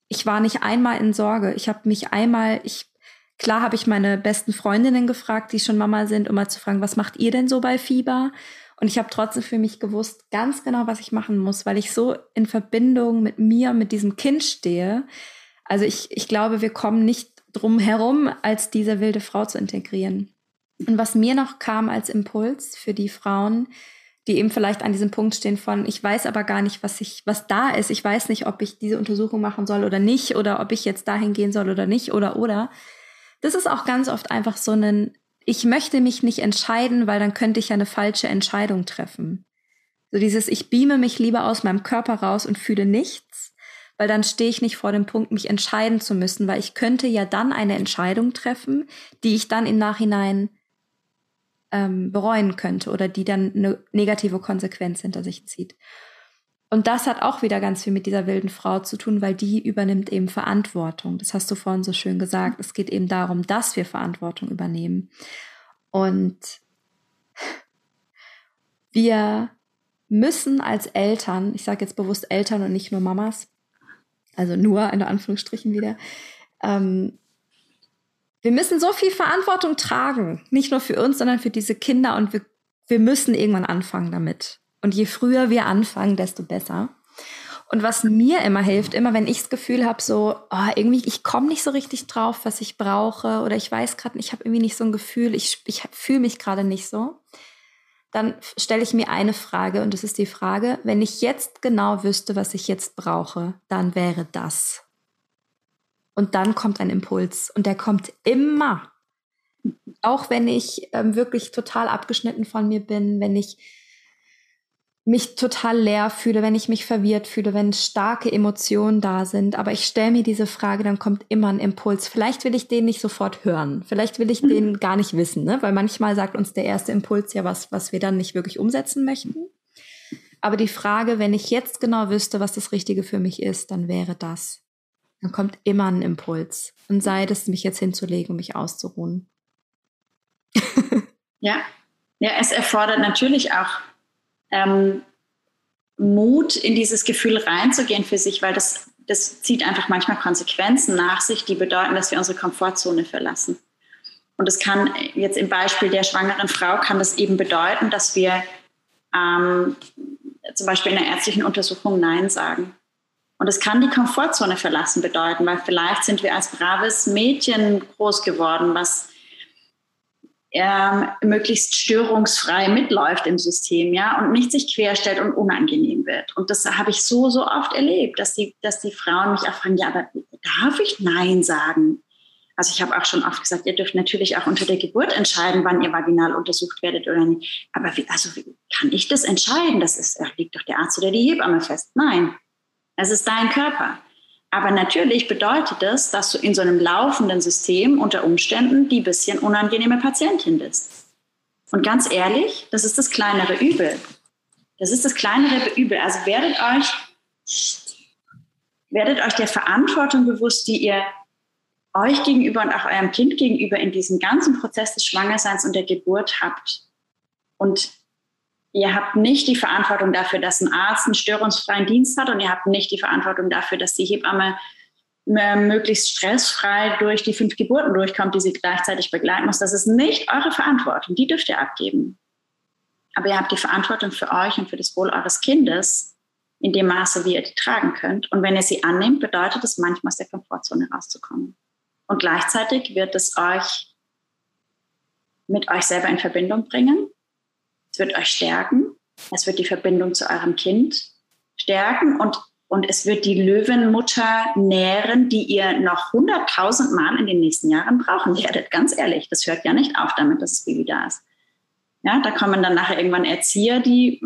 Ich war nicht einmal in Sorge. Ich habe mich einmal, ich klar habe ich meine besten Freundinnen gefragt, die schon Mama sind, um mal zu fragen, was macht ihr denn so bei Fieber? Und ich habe trotzdem für mich gewusst, ganz genau, was ich machen muss, weil ich so in Verbindung mit mir, mit diesem Kind stehe. Also ich, ich glaube, wir kommen nicht drum herum, als diese wilde Frau zu integrieren. Und was mir noch kam als Impuls für die Frauen, die eben vielleicht an diesem Punkt stehen von, ich weiß aber gar nicht, was ich, was da ist. Ich weiß nicht, ob ich diese Untersuchung machen soll oder nicht, oder ob ich jetzt dahin gehen soll oder nicht, oder, oder. Das ist auch ganz oft einfach so ein ich möchte mich nicht entscheiden, weil dann könnte ich ja eine falsche Entscheidung treffen. So dieses, ich beame mich lieber aus meinem Körper raus und fühle nichts, weil dann stehe ich nicht vor dem Punkt, mich entscheiden zu müssen, weil ich könnte ja dann eine Entscheidung treffen, die ich dann im Nachhinein ähm, bereuen könnte oder die dann eine negative Konsequenz hinter sich zieht. Und das hat auch wieder ganz viel mit dieser wilden Frau zu tun, weil die übernimmt eben Verantwortung. Das hast du vorhin so schön gesagt. Es geht eben darum, dass wir Verantwortung übernehmen. Und wir müssen als Eltern, ich sage jetzt bewusst Eltern und nicht nur Mamas, also nur in Anführungsstrichen wieder, ähm, wir müssen so viel Verantwortung tragen, nicht nur für uns, sondern für diese Kinder und wir, wir müssen irgendwann anfangen damit. Und je früher wir anfangen, desto besser. Und was mir immer hilft, immer wenn ich das Gefühl habe, so oh, irgendwie ich komme nicht so richtig drauf, was ich brauche, oder ich weiß gerade, ich habe irgendwie nicht so ein Gefühl, ich, ich fühle mich gerade nicht so, dann stelle ich mir eine Frage und das ist die Frage, wenn ich jetzt genau wüsste, was ich jetzt brauche, dann wäre das. Und dann kommt ein Impuls und der kommt immer. Auch wenn ich ähm, wirklich total abgeschnitten von mir bin, wenn ich mich total leer fühle, wenn ich mich verwirrt fühle, wenn starke Emotionen da sind. Aber ich stelle mir diese Frage, dann kommt immer ein Impuls. Vielleicht will ich den nicht sofort hören. Vielleicht will ich mhm. den gar nicht wissen, ne? weil manchmal sagt uns der erste Impuls ja was, was wir dann nicht wirklich umsetzen möchten. Aber die Frage, wenn ich jetzt genau wüsste, was das Richtige für mich ist, dann wäre das. Dann kommt immer ein Impuls. Und sei es, mich jetzt hinzulegen und mich auszuruhen. ja. Ja, es erfordert natürlich auch ähm, Mut, in dieses Gefühl reinzugehen für sich, weil das, das zieht einfach manchmal Konsequenzen nach sich, die bedeuten, dass wir unsere Komfortzone verlassen. Und es kann jetzt im Beispiel der schwangeren Frau kann das eben bedeuten, dass wir ähm, zum Beispiel in der ärztlichen Untersuchung Nein sagen. Und es kann die Komfortzone verlassen bedeuten, weil vielleicht sind wir als braves Mädchen groß geworden, was ähm, möglichst störungsfrei mitläuft im System, ja, und nicht sich querstellt und unangenehm wird. Und das habe ich so, so oft erlebt, dass die, dass die Frauen mich auch fragen, ja, aber darf ich Nein sagen? Also ich habe auch schon oft gesagt, ihr dürft natürlich auch unter der Geburt entscheiden, wann ihr vaginal untersucht werdet oder nicht. Aber wie, also wie kann ich das entscheiden? Das ist, liegt doch der Arzt oder die Hebamme fest. Nein, es ist dein Körper. Aber natürlich bedeutet das, dass du in so einem laufenden System unter Umständen die bisschen unangenehme Patientin bist. Und ganz ehrlich, das ist das kleinere Übel. Das ist das kleinere Übel. Also werdet euch, werdet euch der Verantwortung bewusst, die ihr euch gegenüber und auch eurem Kind gegenüber in diesem ganzen Prozess des Schwangerseins und der Geburt habt. Und Ihr habt nicht die Verantwortung dafür, dass ein Arzt einen störungsfreien Dienst hat und ihr habt nicht die Verantwortung dafür, dass die Hebamme möglichst stressfrei durch die fünf Geburten durchkommt, die sie gleichzeitig begleiten muss. Das ist nicht eure Verantwortung. Die dürft ihr abgeben. Aber ihr habt die Verantwortung für euch und für das Wohl eures Kindes in dem Maße, wie ihr die tragen könnt. Und wenn ihr sie annehmt, bedeutet es manchmal aus der Komfortzone rauszukommen. Und gleichzeitig wird es euch mit euch selber in Verbindung bringen es wird euch stärken. Es wird die Verbindung zu eurem Kind stärken und, und es wird die Löwenmutter nähren, die ihr noch hunderttausend Mal in den nächsten Jahren brauchen werdet. Ganz ehrlich, das hört ja nicht auf damit, dass das Baby da ist. Ja, da kommen dann nachher irgendwann Erzieher, die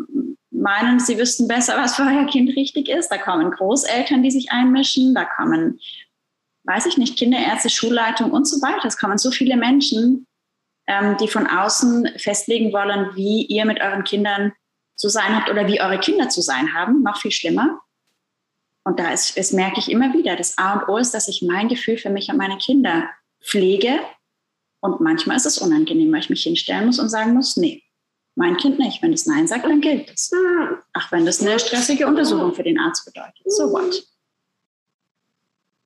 meinen, sie wüssten besser, was für euer Kind richtig ist. Da kommen Großeltern, die sich einmischen. Da kommen, weiß ich nicht, Kinderärzte, Schulleitung und so weiter. Es kommen so viele Menschen, ähm, die von außen festlegen wollen, wie ihr mit euren Kindern zu sein habt oder wie eure Kinder zu sein haben. Noch viel schlimmer. Und da ist, das merke ich immer wieder. Das A und O ist, dass ich mein Gefühl für mich und meine Kinder pflege. Und manchmal ist es unangenehm, weil ich mich hinstellen muss und sagen muss, nee, mein Kind nicht. Wenn es Nein sagt, dann gilt es. Ach, wenn das eine stressige Untersuchung für den Arzt bedeutet. So what?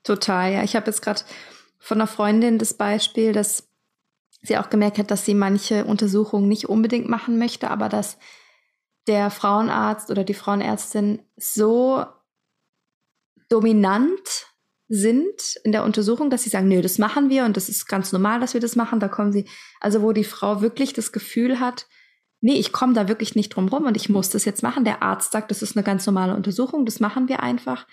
Total, ja. Ich habe jetzt gerade von einer Freundin das Beispiel, dass sie auch gemerkt hat, dass sie manche Untersuchungen nicht unbedingt machen möchte, aber dass der Frauenarzt oder die Frauenärztin so dominant sind in der Untersuchung, dass sie sagen, nö, das machen wir und das ist ganz normal, dass wir das machen. Da kommen sie, also wo die Frau wirklich das Gefühl hat, nee, ich komme da wirklich nicht drum rum und ich muss das jetzt machen. Der Arzt sagt, das ist eine ganz normale Untersuchung, das machen wir einfach.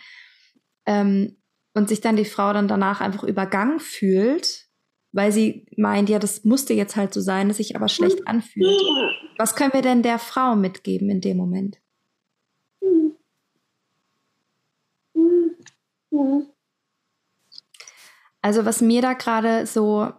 Ähm, und sich dann die Frau dann danach einfach übergangen fühlt weil sie meint, ja, das musste jetzt halt so sein, dass sich aber schlecht anfühlt. Was können wir denn der Frau mitgeben in dem Moment? Also was mir da gerade so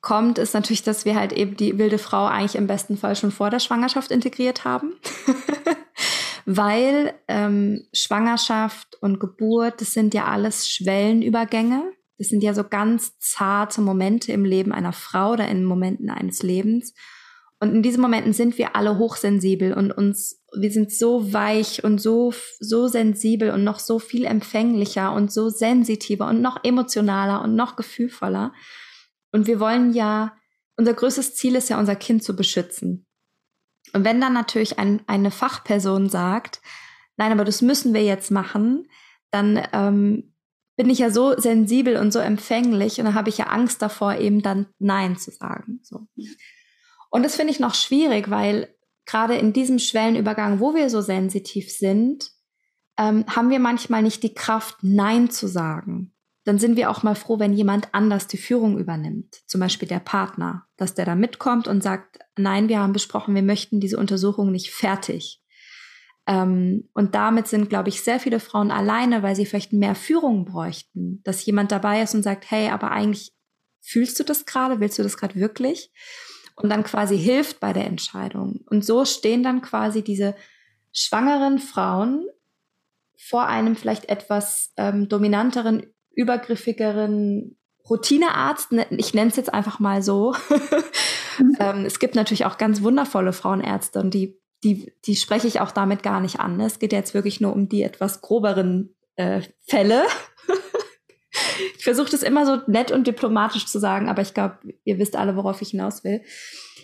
kommt, ist natürlich, dass wir halt eben die wilde Frau eigentlich im besten Fall schon vor der Schwangerschaft integriert haben. Weil ähm, Schwangerschaft und Geburt, das sind ja alles Schwellenübergänge. Das sind ja so ganz zarte Momente im Leben einer Frau oder in Momenten eines Lebens. Und in diesen Momenten sind wir alle hochsensibel und uns, wir sind so weich und so, so sensibel und noch so viel empfänglicher und so sensitiver und noch emotionaler und noch gefühlvoller. Und wir wollen ja, unser größtes Ziel ist ja, unser Kind zu beschützen. Und wenn dann natürlich ein, eine Fachperson sagt, nein, aber das müssen wir jetzt machen, dann ähm, bin ich ja so sensibel und so empfänglich und dann habe ich ja Angst davor, eben dann Nein zu sagen. So. Und das finde ich noch schwierig, weil gerade in diesem Schwellenübergang, wo wir so sensitiv sind, ähm, haben wir manchmal nicht die Kraft, Nein zu sagen. Dann sind wir auch mal froh, wenn jemand anders die Führung übernimmt, zum Beispiel der Partner, dass der da mitkommt und sagt, nein, wir haben besprochen, wir möchten diese Untersuchung nicht fertig. Ähm, und damit sind, glaube ich, sehr viele Frauen alleine, weil sie vielleicht mehr Führung bräuchten, dass jemand dabei ist und sagt, hey, aber eigentlich fühlst du das gerade, willst du das gerade wirklich? Und dann quasi hilft bei der Entscheidung. Und so stehen dann quasi diese schwangeren Frauen vor einem vielleicht etwas ähm, dominanteren, übergriffigeren Routinearzt, ne, ich nenne es jetzt einfach mal so. Mhm. ähm, es gibt natürlich auch ganz wundervolle Frauenärzte und die die, die spreche ich auch damit gar nicht an. Es geht jetzt wirklich nur um die etwas groberen äh, Fälle. ich versuche das immer so nett und diplomatisch zu sagen, aber ich glaube, ihr wisst alle, worauf ich hinaus will.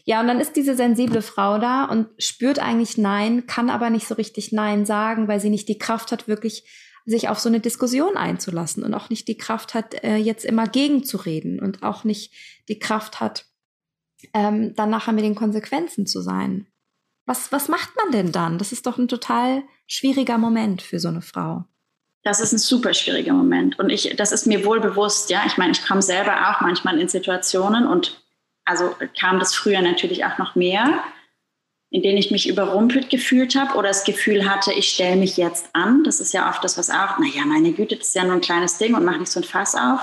Ja, und dann ist diese sensible Frau da und spürt eigentlich Nein, kann aber nicht so richtig Nein sagen, weil sie nicht die Kraft hat, wirklich sich auf so eine Diskussion einzulassen und auch nicht die Kraft hat, äh, jetzt immer gegenzureden und auch nicht die Kraft hat, ähm, dann nachher mit den Konsequenzen zu sein. Was, was macht man denn dann? Das ist doch ein total schwieriger Moment für so eine Frau. Das ist ein super schwieriger Moment. Und ich, das ist mir wohl bewusst, ja. Ich meine, ich komme selber auch manchmal in Situationen und also kam das früher natürlich auch noch mehr, in denen ich mich überrumpelt gefühlt habe oder das Gefühl hatte, ich stelle mich jetzt an. Das ist ja oft das, was auch, naja, meine Güte, das ist ja nur ein kleines Ding und mach nicht so ein Fass auf.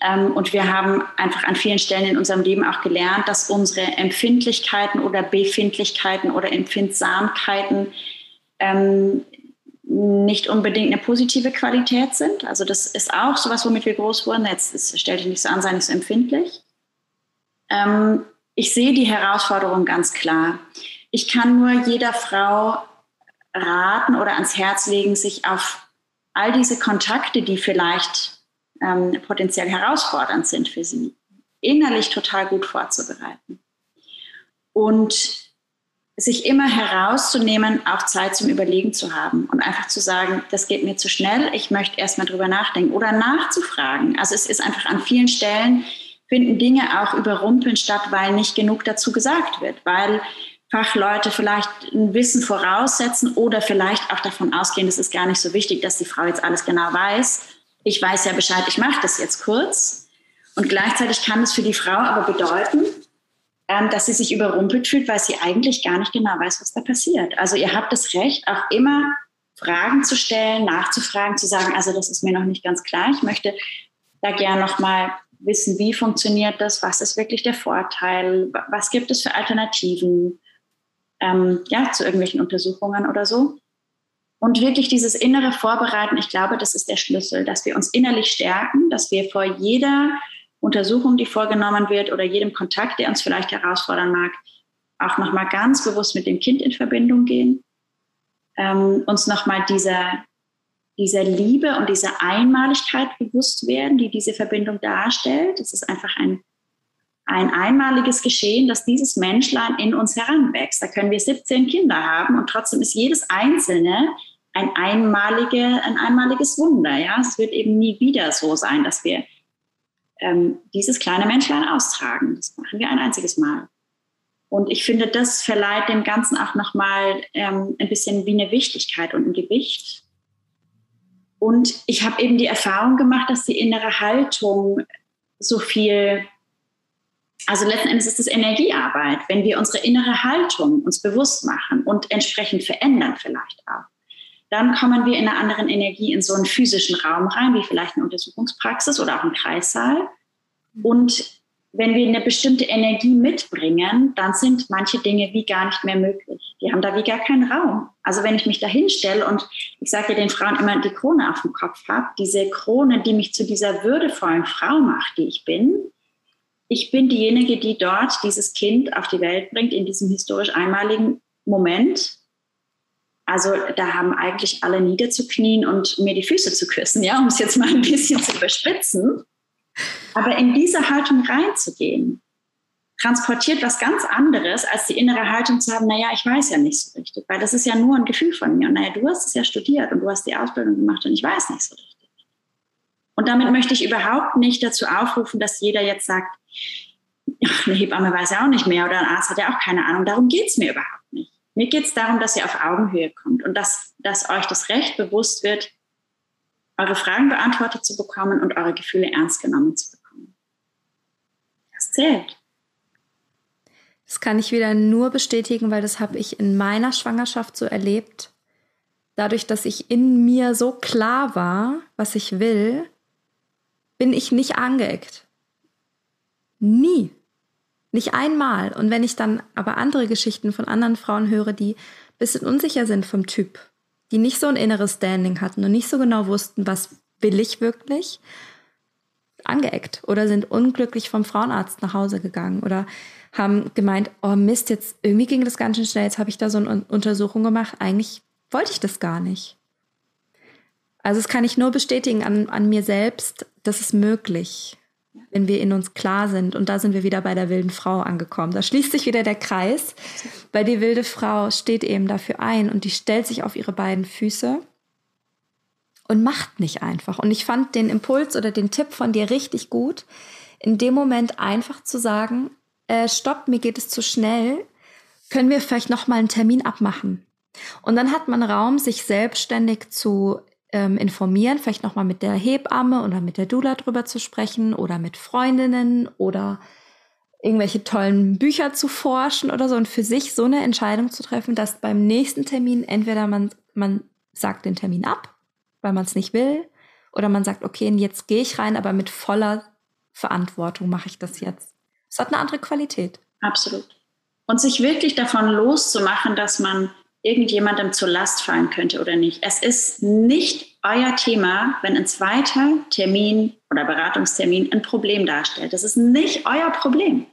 Ähm, und wir haben einfach an vielen Stellen in unserem Leben auch gelernt, dass unsere Empfindlichkeiten oder Befindlichkeiten oder Empfindsamkeiten ähm, nicht unbedingt eine positive Qualität sind. Also das ist auch sowas, womit wir groß wurden. Jetzt ist, stell dich nicht so an, sei nicht so empfindlich. Ähm, ich sehe die Herausforderung ganz klar. Ich kann nur jeder Frau raten oder ans Herz legen, sich auf all diese Kontakte, die vielleicht ähm, potenziell herausfordernd sind für sie, innerlich total gut vorzubereiten. Und sich immer herauszunehmen, auch Zeit zum Überlegen zu haben und einfach zu sagen, das geht mir zu schnell, ich möchte erstmal drüber nachdenken oder nachzufragen. Also es ist einfach an vielen Stellen finden Dinge auch überrumpeln statt, weil nicht genug dazu gesagt wird, weil Fachleute vielleicht ein Wissen voraussetzen oder vielleicht auch davon ausgehen, es ist gar nicht so wichtig, dass die Frau jetzt alles genau weiß, ich weiß ja Bescheid, ich mache das jetzt kurz. Und gleichzeitig kann es für die Frau aber bedeuten, ähm, dass sie sich überrumpelt fühlt, weil sie eigentlich gar nicht genau weiß, was da passiert. Also ihr habt das Recht, auch immer Fragen zu stellen, nachzufragen, zu sagen, also das ist mir noch nicht ganz klar. Ich möchte da gerne noch mal wissen, wie funktioniert das, was ist wirklich der Vorteil, was gibt es für Alternativen, ähm, ja, zu irgendwelchen Untersuchungen oder so. Und wirklich dieses innere Vorbereiten, ich glaube, das ist der Schlüssel, dass wir uns innerlich stärken, dass wir vor jeder Untersuchung, die vorgenommen wird oder jedem Kontakt, der uns vielleicht herausfordern mag, auch nochmal ganz bewusst mit dem Kind in Verbindung gehen, ähm, uns nochmal dieser, dieser Liebe und dieser Einmaligkeit bewusst werden, die diese Verbindung darstellt. Es ist einfach ein, ein einmaliges Geschehen, dass dieses Menschlein in uns heranwächst. Da können wir 17 Kinder haben und trotzdem ist jedes einzelne ein, einmalige, ein einmaliges Wunder. Ja? Es wird eben nie wieder so sein, dass wir ähm, dieses kleine Menschlein austragen. Das machen wir ein einziges Mal. Und ich finde, das verleiht dem Ganzen auch nochmal ähm, ein bisschen wie eine Wichtigkeit und ein Gewicht. Und ich habe eben die Erfahrung gemacht, dass die innere Haltung so viel, also letzten Endes ist es Energiearbeit, wenn wir unsere innere Haltung uns bewusst machen und entsprechend verändern vielleicht auch dann kommen wir in einer anderen Energie in so einen physischen Raum rein, wie vielleicht eine Untersuchungspraxis oder auch ein Kreissaal. Und wenn wir eine bestimmte Energie mitbringen, dann sind manche Dinge wie gar nicht mehr möglich. Die haben da wie gar keinen Raum. Also wenn ich mich da hinstelle und ich sage ja den Frauen immer die Krone auf dem Kopf habe, diese Krone, die mich zu dieser würdevollen Frau macht, die ich bin, ich bin diejenige, die dort dieses Kind auf die Welt bringt in diesem historisch einmaligen Moment also da haben eigentlich alle niederzuknien und mir die Füße zu küssen, ja, um es jetzt mal ein bisschen zu überspitzen. Aber in diese Haltung reinzugehen, transportiert was ganz anderes, als die innere Haltung zu haben, naja, ich weiß ja nicht so richtig, weil das ist ja nur ein Gefühl von mir. Und naja, du hast es ja studiert und du hast die Ausbildung gemacht und ich weiß nicht so richtig. Und damit möchte ich überhaupt nicht dazu aufrufen, dass jeder jetzt sagt, ach, eine Hebamme weiß ja auch nicht mehr oder ein Arzt hat ja auch keine Ahnung. Darum geht es mir überhaupt. Mir geht es darum, dass ihr auf Augenhöhe kommt und dass, dass euch das Recht bewusst wird, eure Fragen beantwortet zu bekommen und eure Gefühle ernst genommen zu bekommen. Das zählt. Das kann ich wieder nur bestätigen, weil das habe ich in meiner Schwangerschaft so erlebt. dadurch, dass ich in mir so klar war, was ich will, bin ich nicht angeeckt. Nie. Nicht einmal. Und wenn ich dann aber andere Geschichten von anderen Frauen höre, die ein bisschen unsicher sind vom Typ, die nicht so ein inneres Standing hatten und nicht so genau wussten, was will ich wirklich, angeeckt oder sind unglücklich vom Frauenarzt nach Hause gegangen oder haben gemeint, oh Mist, jetzt irgendwie ging das ganz schön schnell, jetzt habe ich da so eine Untersuchung gemacht, eigentlich wollte ich das gar nicht. Also das kann ich nur bestätigen an, an mir selbst, das ist möglich, wenn wir in uns klar sind. Und da sind wir wieder bei der wilden Frau angekommen. Da schließt sich wieder der Kreis, weil die wilde Frau steht eben dafür ein und die stellt sich auf ihre beiden Füße und macht nicht einfach. Und ich fand den Impuls oder den Tipp von dir richtig gut, in dem Moment einfach zu sagen, äh, stopp, mir geht es zu schnell, können wir vielleicht noch mal einen Termin abmachen. Und dann hat man Raum, sich selbstständig zu ähm, informieren, vielleicht noch mal mit der Hebamme oder mit der Dula drüber zu sprechen oder mit Freundinnen oder irgendwelche tollen Bücher zu forschen oder so und für sich so eine Entscheidung zu treffen, dass beim nächsten Termin entweder man, man sagt den Termin ab weil man es nicht will. Oder man sagt, okay, jetzt gehe ich rein, aber mit voller Verantwortung mache ich das jetzt. Es hat eine andere Qualität. Absolut. Und sich wirklich davon loszumachen, dass man irgendjemandem zur Last fallen könnte oder nicht. Es ist nicht euer Thema, wenn ein zweiter Termin oder Beratungstermin ein Problem darstellt. Das ist nicht euer Problem.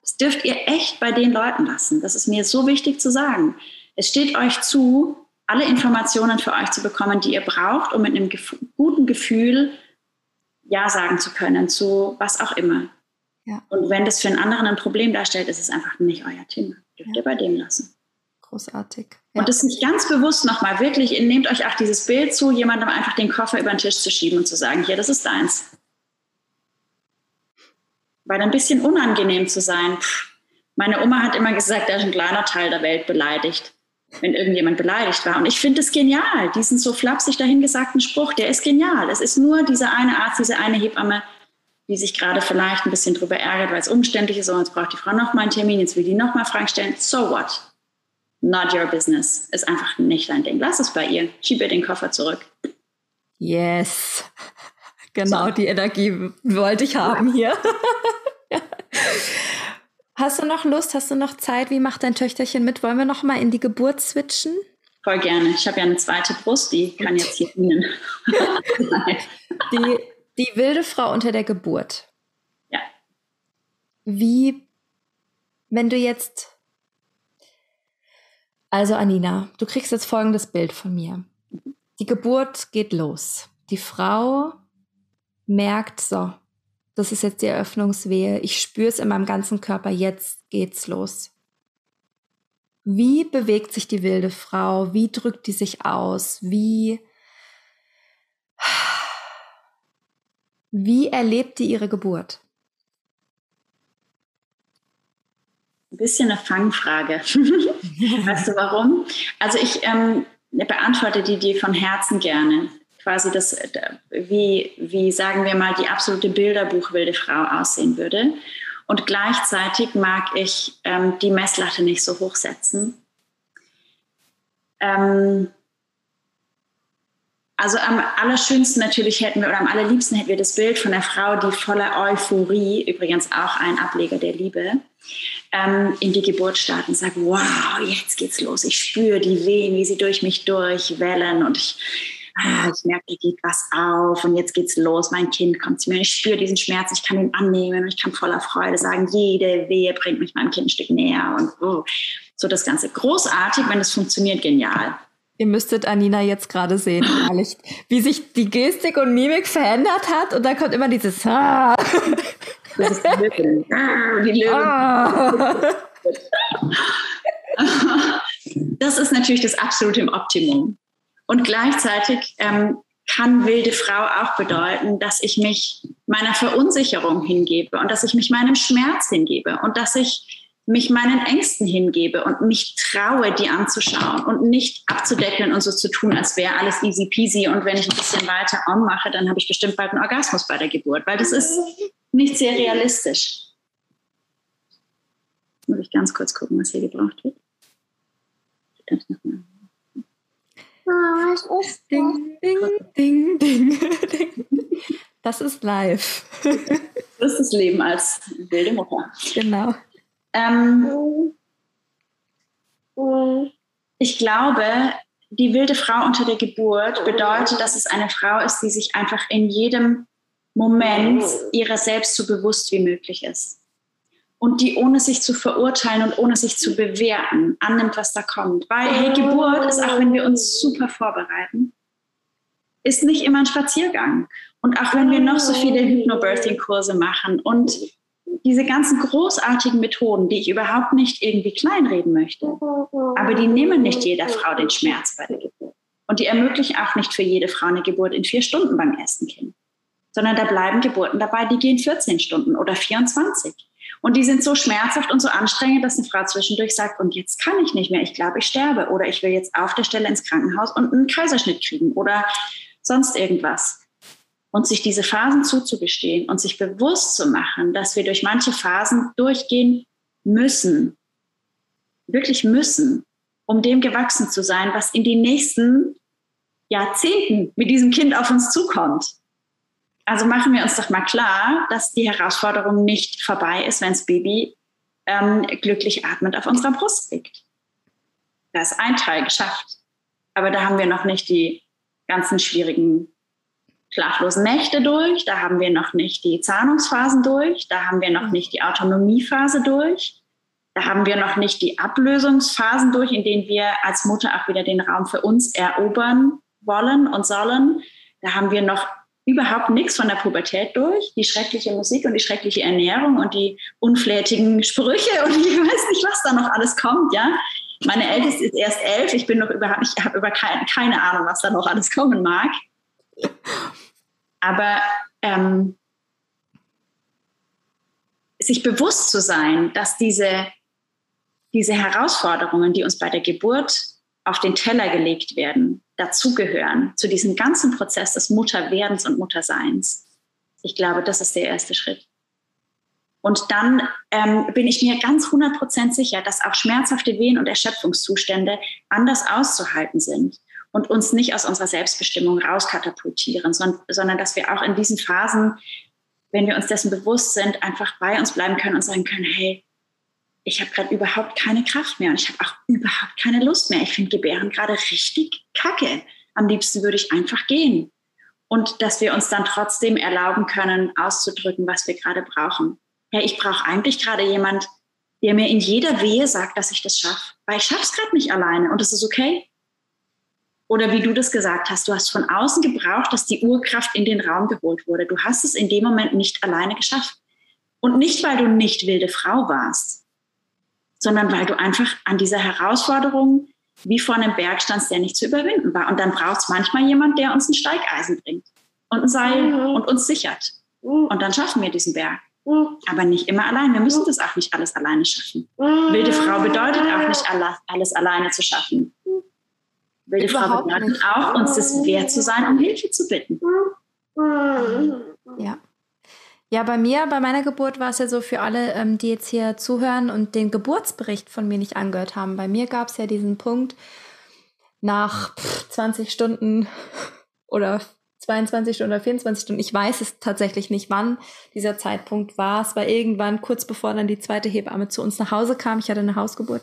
Das dürft ihr echt bei den Leuten lassen. Das ist mir so wichtig zu sagen. Es steht euch zu, alle Informationen für euch zu bekommen, die ihr braucht, um mit einem gef guten Gefühl Ja sagen zu können zu was auch immer. Ja. Und wenn das für einen anderen ein Problem darstellt, ist es einfach nicht euer Thema. Dürft ja. ihr bei dem lassen. Großartig. Ja. Und das nicht ganz bewusst nochmal, wirklich, nehmt euch auch dieses Bild zu, jemandem einfach den Koffer über den Tisch zu schieben und zu sagen, hier, das ist deins. Weil ein bisschen unangenehm zu sein. Pff, meine Oma hat immer gesagt, da ist ein kleiner Teil der Welt beleidigt wenn irgendjemand beleidigt war. Und ich finde es genial, diesen so flapsig dahingesagten Spruch, der ist genial. Es ist nur dieser eine Arzt, diese eine Hebamme, die sich gerade vielleicht ein bisschen drüber ärgert, weil es umständlich ist, und jetzt braucht die Frau noch mal einen Termin, jetzt will die noch mal Fragen stellen. So what? Not your business. Ist einfach nicht dein Ding. Lass es bei ihr. Schieb ihr den Koffer zurück. Yes. Genau, so. die Energie wollte ich haben hier. Hast du noch Lust? Hast du noch Zeit? Wie macht dein Töchterchen mit? Wollen wir noch mal in die Geburt switchen? Voll gerne. Ich habe ja eine zweite Brust, die kann jetzt hier dienen. die, die wilde Frau unter der Geburt. Ja. Wie, wenn du jetzt, also Anina, du kriegst jetzt folgendes Bild von mir. Die Geburt geht los. Die Frau merkt so, das ist jetzt die Eröffnungswehe, ich spüre es in meinem ganzen Körper, jetzt geht's los. Wie bewegt sich die wilde Frau? Wie drückt die sich aus? Wie, wie erlebt die ihre Geburt? Ein bisschen eine Fangfrage. weißt du warum? Also ich ähm, beantworte die dir von Herzen gerne quasi das, wie, wie sagen wir mal, die absolute Bilderbuchwilde Frau aussehen würde. Und gleichzeitig mag ich ähm, die Messlatte nicht so hoch setzen. Ähm, also am allerschönsten natürlich hätten wir, oder am allerliebsten hätten wir das Bild von der Frau, die voller Euphorie, übrigens auch ein Ableger der Liebe, ähm, in die Geburt startet und sagt, wow, jetzt geht's los. Ich spüre die Wehen, wie sie durch mich durchwellen und ich, ah, ich merke, da geht was auf und jetzt geht's los, mein Kind kommt zu mir und ich spüre diesen Schmerz, ich kann ihn annehmen und ich kann voller Freude sagen, jede Wehe bringt mich meinem Kind ein Stück näher und oh. so das Ganze. Großartig, wenn es funktioniert, genial. Ihr müsstet Anina jetzt gerade sehen, ehrlich, wie sich die Gestik und Mimik verändert hat und dann kommt immer dieses ah. Das ist die Löwen. Ah, die Löwen. Ah. Das ist natürlich das absolute Optimum. Und gleichzeitig ähm, kann wilde Frau auch bedeuten, dass ich mich meiner Verunsicherung hingebe und dass ich mich meinem Schmerz hingebe und dass ich mich meinen Ängsten hingebe und mich traue, die anzuschauen und nicht abzudecken und so zu tun, als wäre alles easy peasy und wenn ich ein bisschen weiter mache, dann habe ich bestimmt bald einen Orgasmus bei der Geburt, weil das ist nicht sehr realistisch. Muss ich ganz kurz gucken, was hier gebraucht wird. Ich darf noch mal Ding, ding, ding, ding, ding. Das ist live. Das ist das Leben als wilde Mutter. Genau. Ähm, ich glaube, die wilde Frau unter der Geburt bedeutet, dass es eine Frau ist, die sich einfach in jedem Moment ihrer selbst so bewusst wie möglich ist. Und die ohne sich zu verurteilen und ohne sich zu bewerten annimmt, was da kommt. Weil, hey, Geburt ist, auch wenn wir uns super vorbereiten, ist nicht immer ein Spaziergang. Und auch wenn wir noch so viele Hypnobirthing-Kurse machen und diese ganzen großartigen Methoden, die ich überhaupt nicht irgendwie kleinreden möchte, aber die nehmen nicht jeder Frau den Schmerz bei der Geburt. Und die ermöglichen auch nicht für jede Frau eine Geburt in vier Stunden beim ersten Kind, sondern da bleiben Geburten dabei, die gehen 14 Stunden oder 24. Und die sind so schmerzhaft und so anstrengend, dass eine Frau zwischendurch sagt, und jetzt kann ich nicht mehr, ich glaube, ich sterbe oder ich will jetzt auf der Stelle ins Krankenhaus und einen Kaiserschnitt kriegen oder sonst irgendwas. Und sich diese Phasen zuzugestehen und sich bewusst zu machen, dass wir durch manche Phasen durchgehen müssen, wirklich müssen, um dem gewachsen zu sein, was in den nächsten Jahrzehnten mit diesem Kind auf uns zukommt. Also machen wir uns doch mal klar, dass die Herausforderung nicht vorbei ist, wenn das Baby ähm, glücklich atmend auf unserer Brust liegt. Da ist ein Teil geschafft. Aber da haben wir noch nicht die ganzen schwierigen schlaflosen Nächte durch, da haben wir noch nicht die Zahnungsphasen durch, da haben wir noch mhm. nicht die Autonomiephase durch, da haben wir noch nicht die Ablösungsphasen durch, in denen wir als Mutter auch wieder den Raum für uns erobern wollen und sollen. Da haben wir noch überhaupt nichts von der Pubertät durch, die schreckliche Musik und die schreckliche Ernährung und die unflätigen Sprüche und ich weiß nicht, was da noch alles kommt, ja. Meine Älteste ist erst elf, ich bin noch überhaupt, ich habe über keine, keine Ahnung, was da noch alles kommen mag. Aber ähm, sich bewusst zu sein, dass diese, diese Herausforderungen, die uns bei der Geburt auf den Teller gelegt werden, dazugehören zu diesem ganzen Prozess des Mutterwerdens und Mutterseins. Ich glaube, das ist der erste Schritt. Und dann ähm, bin ich mir ganz 100% sicher, dass auch schmerzhafte Wehen und Erschöpfungszustände anders auszuhalten sind und uns nicht aus unserer Selbstbestimmung rauskatapultieren, sondern, sondern dass wir auch in diesen Phasen, wenn wir uns dessen bewusst sind, einfach bei uns bleiben können und sagen können, hey, ich habe gerade überhaupt keine Kraft mehr und ich habe auch überhaupt keine Lust mehr. Ich finde Gebären gerade richtig kacke. Am liebsten würde ich einfach gehen. Und dass wir uns dann trotzdem erlauben können, auszudrücken, was wir gerade brauchen. Ja, ich brauche eigentlich gerade jemand, der mir in jeder Wehe sagt, dass ich das schaffe. Weil ich schaffe es gerade nicht alleine und das ist okay. Oder wie du das gesagt hast, du hast von außen gebraucht, dass die Urkraft in den Raum geholt wurde. Du hast es in dem Moment nicht alleine geschafft. Und nicht, weil du nicht wilde Frau warst, sondern weil du einfach an dieser Herausforderung wie vor einem Berg standst, der nicht zu überwinden war. Und dann braucht es manchmal jemand, der uns ein Steigeisen bringt und ein Seil mhm. und uns sichert. Mhm. Und dann schaffen wir diesen Berg. Mhm. Aber nicht immer allein. Wir müssen das auch nicht alles alleine schaffen. Wilde Frau bedeutet auch nicht alles alleine zu schaffen. Wilde Frau bedeutet auch, uns das wert zu sein, um Hilfe zu bitten. Ja. Ja, bei mir, bei meiner Geburt war es ja so für alle, ähm, die jetzt hier zuhören und den Geburtsbericht von mir nicht angehört haben. Bei mir gab es ja diesen Punkt nach 20 Stunden oder 22 Stunden oder 24 Stunden. Ich weiß es tatsächlich nicht, wann dieser Zeitpunkt war. Es war irgendwann kurz bevor dann die zweite Hebamme zu uns nach Hause kam. Ich hatte eine Hausgeburt.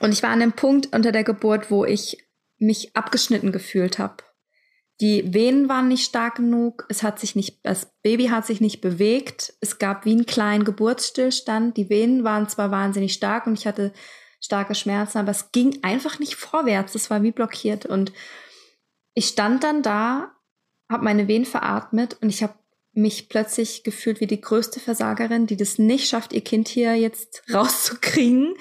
Und ich war an dem Punkt unter der Geburt, wo ich mich abgeschnitten gefühlt habe. Die Venen waren nicht stark genug, es hat sich nicht, das Baby hat sich nicht bewegt, es gab wie einen kleinen Geburtsstillstand. Die Venen waren zwar wahnsinnig stark und ich hatte starke Schmerzen, aber es ging einfach nicht vorwärts. Es war wie blockiert und ich stand dann da, habe meine Venen veratmet und ich habe mich plötzlich gefühlt wie die größte Versagerin, die das nicht schafft, ihr Kind hier jetzt rauszukriegen.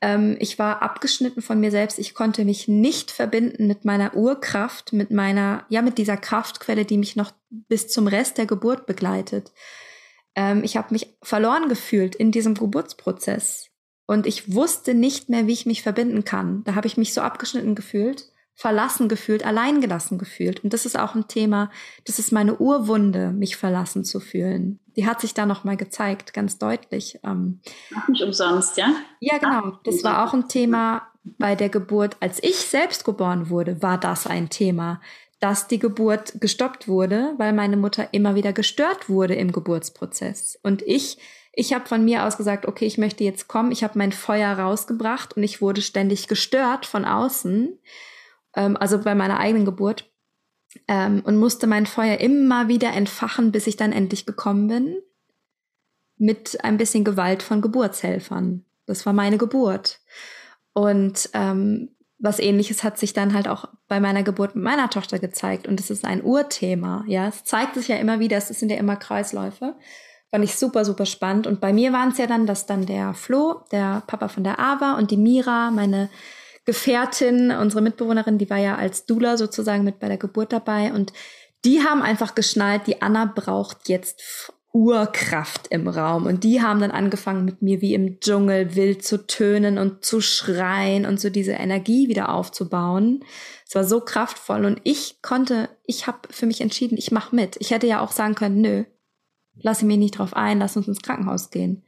Ähm, ich war abgeschnitten von mir selbst. Ich konnte mich nicht verbinden mit meiner Urkraft, mit meiner, ja, mit dieser Kraftquelle, die mich noch bis zum Rest der Geburt begleitet. Ähm, ich habe mich verloren gefühlt in diesem Geburtsprozess. Und ich wusste nicht mehr, wie ich mich verbinden kann. Da habe ich mich so abgeschnitten gefühlt verlassen gefühlt, alleingelassen gefühlt. Und das ist auch ein Thema, das ist meine Urwunde, mich verlassen zu fühlen. Die hat sich da nochmal gezeigt, ganz deutlich. Ähm, nicht umsonst, ja? Ja, genau. Das war auch ein Thema, bei der Geburt, als ich selbst geboren wurde, war das ein Thema, dass die Geburt gestoppt wurde, weil meine Mutter immer wieder gestört wurde im Geburtsprozess. Und ich, ich habe von mir aus gesagt, okay, ich möchte jetzt kommen. Ich habe mein Feuer rausgebracht und ich wurde ständig gestört von außen, ähm, also bei meiner eigenen Geburt ähm, und musste mein Feuer immer wieder entfachen, bis ich dann endlich gekommen bin mit ein bisschen Gewalt von Geburtshelfern. Das war meine Geburt. Und ähm, was ähnliches hat sich dann halt auch bei meiner Geburt mit meiner Tochter gezeigt. Und es ist ein Urthema. Ja, es zeigt sich ja immer wieder, es sind ja immer Kreisläufe. Fand ich super, super spannend. Und bei mir waren es ja dann, dass dann der Flo, der Papa von der Ava und die Mira, meine Gefährtin, unsere Mitbewohnerin, die war ja als Dula sozusagen mit bei der Geburt dabei. Und die haben einfach geschnallt, die Anna braucht jetzt Urkraft im Raum. Und die haben dann angefangen, mit mir wie im Dschungel wild zu tönen und zu schreien und so diese Energie wieder aufzubauen. Es war so kraftvoll und ich konnte, ich habe für mich entschieden, ich mache mit. Ich hätte ja auch sagen können, nö, lass mich nicht drauf ein, lass uns ins Krankenhaus gehen.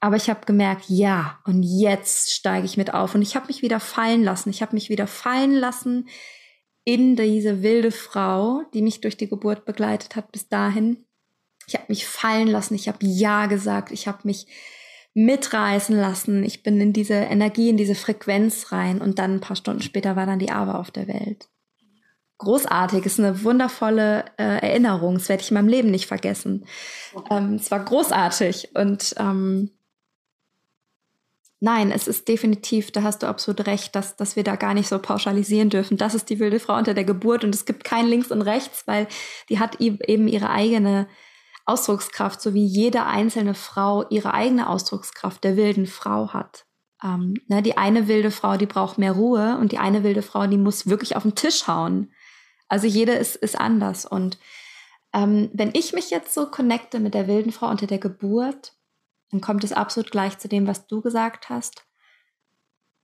Aber ich habe gemerkt, ja, und jetzt steige ich mit auf. Und ich habe mich wieder fallen lassen. Ich habe mich wieder fallen lassen in diese wilde Frau, die mich durch die Geburt begleitet hat bis dahin. Ich habe mich fallen lassen, ich habe Ja gesagt, ich habe mich mitreißen lassen. Ich bin in diese Energie, in diese Frequenz rein und dann ein paar Stunden später war dann die Ava auf der Welt. Großartig, ist eine wundervolle äh, Erinnerung. Das werde ich in meinem Leben nicht vergessen. Ähm, es war großartig und ähm, Nein, es ist definitiv, da hast du absolut recht, dass, dass wir da gar nicht so pauschalisieren dürfen. Das ist die wilde Frau unter der Geburt und es gibt kein Links und Rechts, weil die hat eben ihre eigene Ausdruckskraft, so wie jede einzelne Frau ihre eigene Ausdruckskraft der wilden Frau hat. Ähm, ne, die eine wilde Frau, die braucht mehr Ruhe und die eine wilde Frau, die muss wirklich auf den Tisch hauen. Also jede ist, ist anders. Und ähm, wenn ich mich jetzt so connecte mit der wilden Frau unter der Geburt, dann kommt es absolut gleich zu dem, was du gesagt hast.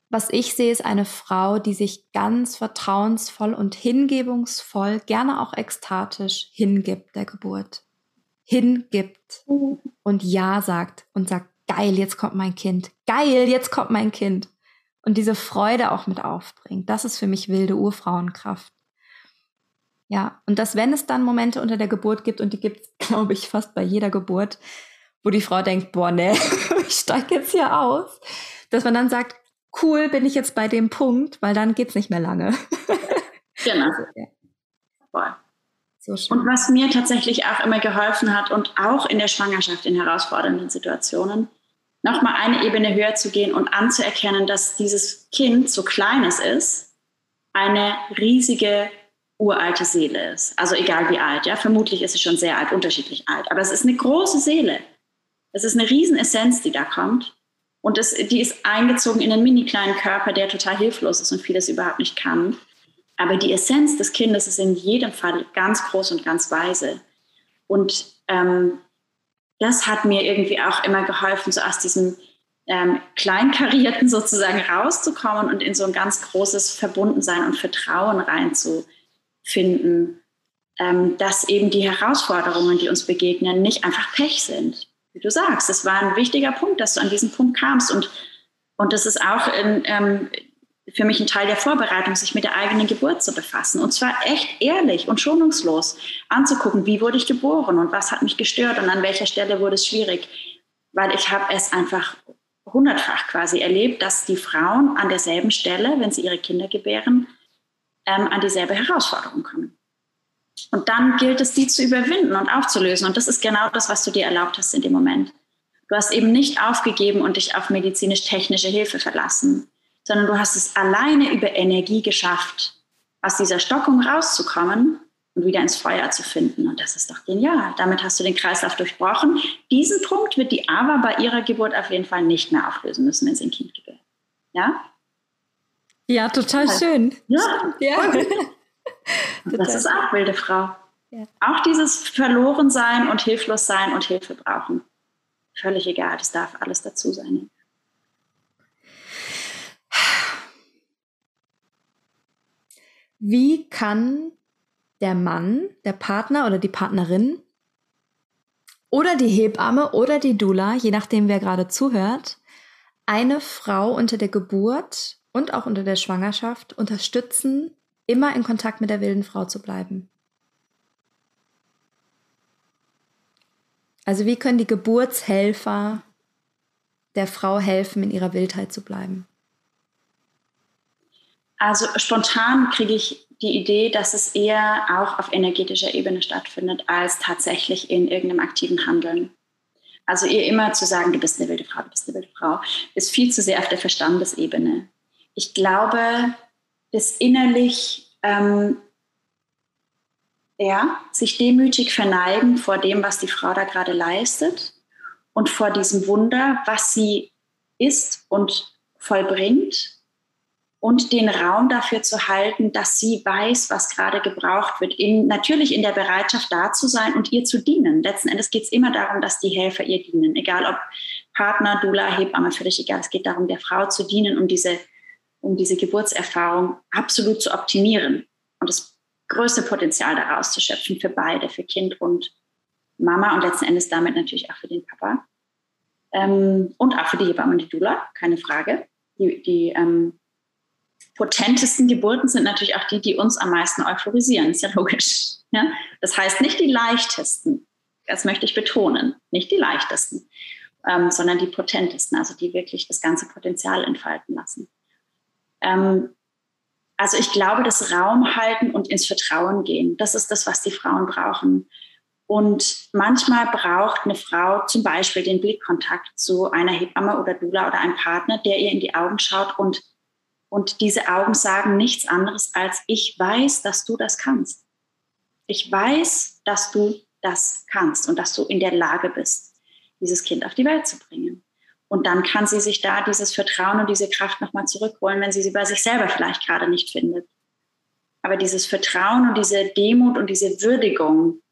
Was ich sehe, ist eine Frau, die sich ganz vertrauensvoll und hingebungsvoll, gerne auch ekstatisch hingibt der Geburt hingibt und Ja sagt und sagt, geil, jetzt kommt mein Kind. Geil, jetzt kommt mein Kind. Und diese Freude auch mit aufbringt. Das ist für mich wilde Urfrauenkraft. Ja, und dass wenn es dann Momente unter der Geburt gibt, und die gibt es, glaube ich, fast bei jeder Geburt, wo die Frau denkt, boah, ne, ich steige jetzt hier aus, dass man dann sagt, cool, bin ich jetzt bei dem Punkt, weil dann geht's nicht mehr lange. Genau. Also, ja. Voll. So und was mir tatsächlich auch immer geholfen hat und auch in der Schwangerschaft in herausfordernden Situationen, nochmal eine Ebene höher zu gehen und anzuerkennen, dass dieses Kind, so klein es ist, eine riesige uralte Seele ist. Also egal wie alt, ja, vermutlich ist es schon sehr alt, unterschiedlich alt, aber es ist eine große Seele. Es ist eine Riesenessenz, die da kommt. Und es, die ist eingezogen in einen mini kleinen Körper, der total hilflos ist und vieles überhaupt nicht kann. Aber die Essenz des Kindes ist in jedem Fall ganz groß und ganz weise. Und ähm, das hat mir irgendwie auch immer geholfen, so aus diesem ähm, Kleinkarierten sozusagen rauszukommen und in so ein ganz großes Verbundensein und Vertrauen reinzufinden, ähm, dass eben die Herausforderungen, die uns begegnen, nicht einfach Pech sind. Wie du sagst, es war ein wichtiger Punkt, dass du an diesen Punkt kamst und und das ist auch in, ähm, für mich ein Teil der Vorbereitung, sich mit der eigenen Geburt zu befassen. Und zwar echt ehrlich und schonungslos anzugucken, wie wurde ich geboren und was hat mich gestört und an welcher Stelle wurde es schwierig. Weil ich habe es einfach hundertfach quasi erlebt, dass die Frauen an derselben Stelle, wenn sie ihre Kinder gebären, ähm, an dieselbe Herausforderung kommen. Und dann gilt es, die zu überwinden und aufzulösen. Und das ist genau das, was du dir erlaubt hast in dem Moment. Du hast eben nicht aufgegeben und dich auf medizinisch-technische Hilfe verlassen, sondern du hast es alleine über Energie geschafft, aus dieser Stockung rauszukommen und wieder ins Feuer zu finden. Und das ist doch genial. Damit hast du den Kreislauf durchbrochen. Diesen Punkt wird die Ava bei ihrer Geburt auf jeden Fall nicht mehr auflösen müssen, wenn sie ein Kind gebärt. Ja? Ja, total ja. schön. Ja. ja. das ist auch wilde Frau. Ja. Auch dieses Verlorensein und hilflos sein und Hilfe brauchen. Völlig egal, das darf alles dazu sein. Wie kann der Mann, der Partner oder die Partnerin oder die Hebamme oder die Dula, je nachdem wer gerade zuhört, eine Frau unter der Geburt und auch unter der Schwangerschaft unterstützen, immer in Kontakt mit der wilden Frau zu bleiben? Also wie können die Geburtshelfer der Frau helfen, in ihrer Wildheit zu bleiben? Also spontan kriege ich die Idee, dass es eher auch auf energetischer Ebene stattfindet, als tatsächlich in irgendeinem aktiven Handeln. Also ihr immer zu sagen, du bist eine wilde Frau, du bist eine wilde Frau, ist viel zu sehr auf der Verstandesebene. Ich glaube, das innerlich ähm, ja, sich demütig verneigen vor dem, was die Frau da gerade leistet und vor diesem Wunder, was sie ist und vollbringt und den Raum dafür zu halten, dass sie weiß, was gerade gebraucht wird. In, natürlich in der Bereitschaft da zu sein und ihr zu dienen. Letzten Endes geht es immer darum, dass die Helfer ihr dienen. Egal ob Partner, Dula, Hebamme, völlig egal. Es geht darum, der Frau zu dienen, um diese, um diese Geburtserfahrung absolut zu optimieren und das größte Potenzial daraus zu schöpfen für beide, für Kind und Mama und letzten Endes damit natürlich auch für den Papa. Ähm, und auch für die Hebamme und die Dula, keine Frage. Die, die ähm, potentesten Geburten sind natürlich auch die, die uns am meisten euphorisieren. Ist ja logisch. Ja? Das heißt nicht die leichtesten. Das möchte ich betonen. Nicht die leichtesten, ähm, sondern die potentesten, also die wirklich das ganze Potenzial entfalten lassen. Ähm, also ich glaube, das Raum halten und ins Vertrauen gehen, das ist das, was die Frauen brauchen. Und manchmal braucht eine Frau zum Beispiel den Blickkontakt zu einer Hebamme oder Dula oder einem Partner, der ihr in die Augen schaut und und diese Augen sagen nichts anderes als, ich weiß, dass du das kannst. Ich weiß, dass du das kannst und dass du in der Lage bist, dieses Kind auf die Welt zu bringen. Und dann kann sie sich da dieses Vertrauen und diese Kraft nochmal zurückholen, wenn sie sie bei sich selber vielleicht gerade nicht findet. Aber dieses Vertrauen und diese Demut und diese Würdigung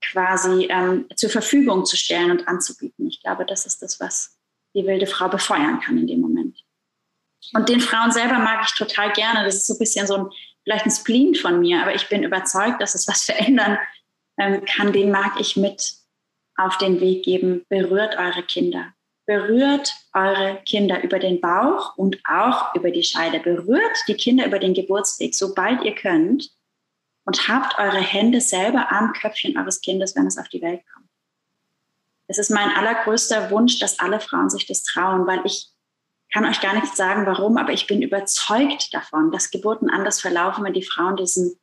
quasi ähm, zur Verfügung zu stellen und anzubieten, ich glaube, das ist das, was die wilde Frau befeuern kann in dem Moment. Und den Frauen selber mag ich total gerne. Das ist so ein bisschen so ein, vielleicht ein Spleen von mir, aber ich bin überzeugt, dass es was verändern ähm, kann. Den mag ich mit auf den Weg geben. Berührt eure Kinder. Berührt eure Kinder über den Bauch und auch über die Scheide. Berührt die Kinder über den Geburtsweg, sobald ihr könnt. Und habt eure Hände selber am Köpfchen eures Kindes, wenn es auf die Welt kommt. Es ist mein allergrößter Wunsch, dass alle Frauen sich das trauen, weil ich kann euch gar nicht sagen, warum, aber ich bin überzeugt davon, dass Geburten anders verlaufen, wenn die Frauen diesen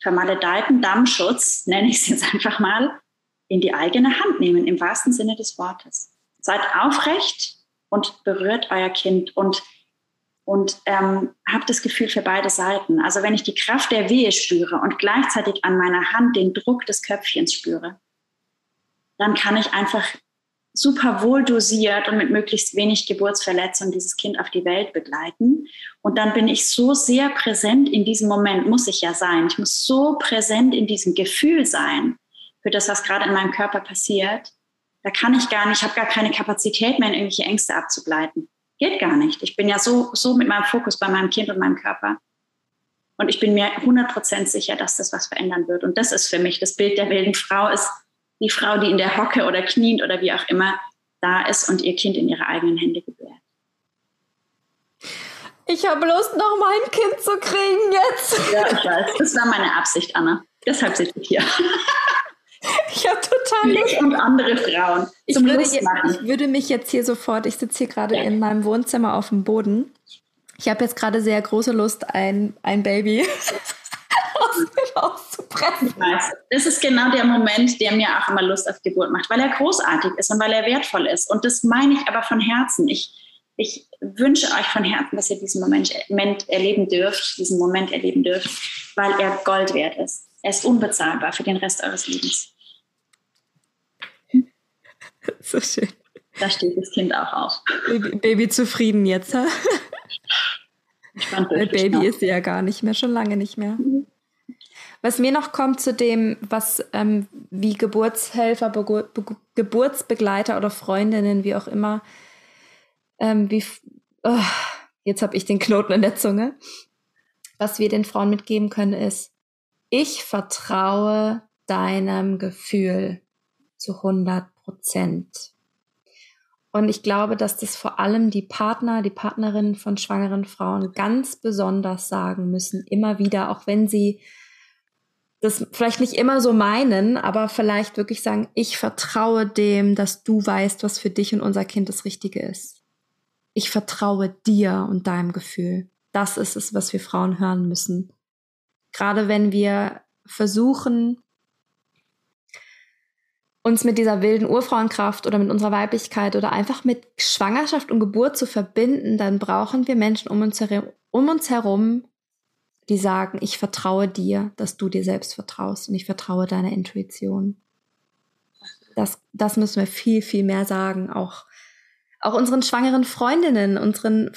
vermaledeiten Dammschutz, nenne ich es jetzt einfach mal, in die eigene Hand nehmen, im wahrsten Sinne des Wortes. Seid aufrecht und berührt euer Kind und, und ähm, habt das Gefühl für beide Seiten. Also wenn ich die Kraft der Wehe spüre und gleichzeitig an meiner Hand den Druck des Köpfchens spüre, dann kann ich einfach super wohl dosiert und mit möglichst wenig Geburtsverletzung dieses Kind auf die Welt begleiten. Und dann bin ich so sehr präsent in diesem Moment, muss ich ja sein. Ich muss so präsent in diesem Gefühl sein für das, was gerade in meinem Körper passiert. Da kann ich gar nicht, ich habe gar keine Kapazität mehr, in irgendwelche Ängste abzugleiten. Geht gar nicht. Ich bin ja so, so mit meinem Fokus bei meinem Kind und meinem Körper. Und ich bin mir 100% sicher, dass das was verändern wird. Und das ist für mich das Bild der wilden Frau, ist die Frau, die in der Hocke oder kniend oder wie auch immer da ist und ihr Kind in ihre eigenen Hände gebärt. Ich habe Lust, noch mein Kind zu kriegen jetzt. Ja, ich weiß. Das war meine Absicht, Anna. Deshalb sitze ich hier. Ich habe total Lust. und andere Frauen. Ich würde, jetzt, ich würde, mich jetzt hier sofort, ich sitze hier gerade ja. in meinem Wohnzimmer auf dem Boden. Ich habe jetzt gerade sehr große Lust, ein, ein Baby auszupressen. Das ist genau der Moment, der mir auch immer Lust auf Geburt macht, weil er großartig ist und weil er wertvoll ist. Und das meine ich aber von Herzen. Ich, ich wünsche euch von Herzen, dass ihr diesen Moment, Moment erleben dürft, diesen Moment erleben dürft, weil er Gold wert ist. Er ist unbezahlbar für den Rest eures Lebens. So schön. Da steht das Kind auch auf. Baby, Baby zufrieden jetzt, ha? Baby ist sie ja gar nicht mehr, schon lange nicht mehr. Mhm. Was mir noch kommt zu dem, was ähm, wie Geburtshelfer, Be Be Geburtsbegleiter oder Freundinnen, wie auch immer, ähm, wie oh, jetzt habe ich den Knoten in der Zunge. Was wir den Frauen mitgeben können, ist, ich vertraue deinem Gefühl zu 100 Prozent. Und ich glaube, dass das vor allem die Partner, die Partnerinnen von schwangeren Frauen ganz besonders sagen müssen, immer wieder, auch wenn sie das vielleicht nicht immer so meinen, aber vielleicht wirklich sagen, ich vertraue dem, dass du weißt, was für dich und unser Kind das Richtige ist. Ich vertraue dir und deinem Gefühl. Das ist es, was wir Frauen hören müssen. Gerade wenn wir versuchen, uns mit dieser wilden Urfrauenkraft oder mit unserer Weiblichkeit oder einfach mit Schwangerschaft und Geburt zu verbinden, dann brauchen wir Menschen um uns, herum, um uns herum, die sagen, ich vertraue dir, dass du dir selbst vertraust und ich vertraue deiner Intuition. Das, das müssen wir viel, viel mehr sagen, auch, auch unseren schwangeren Freundinnen, unseren,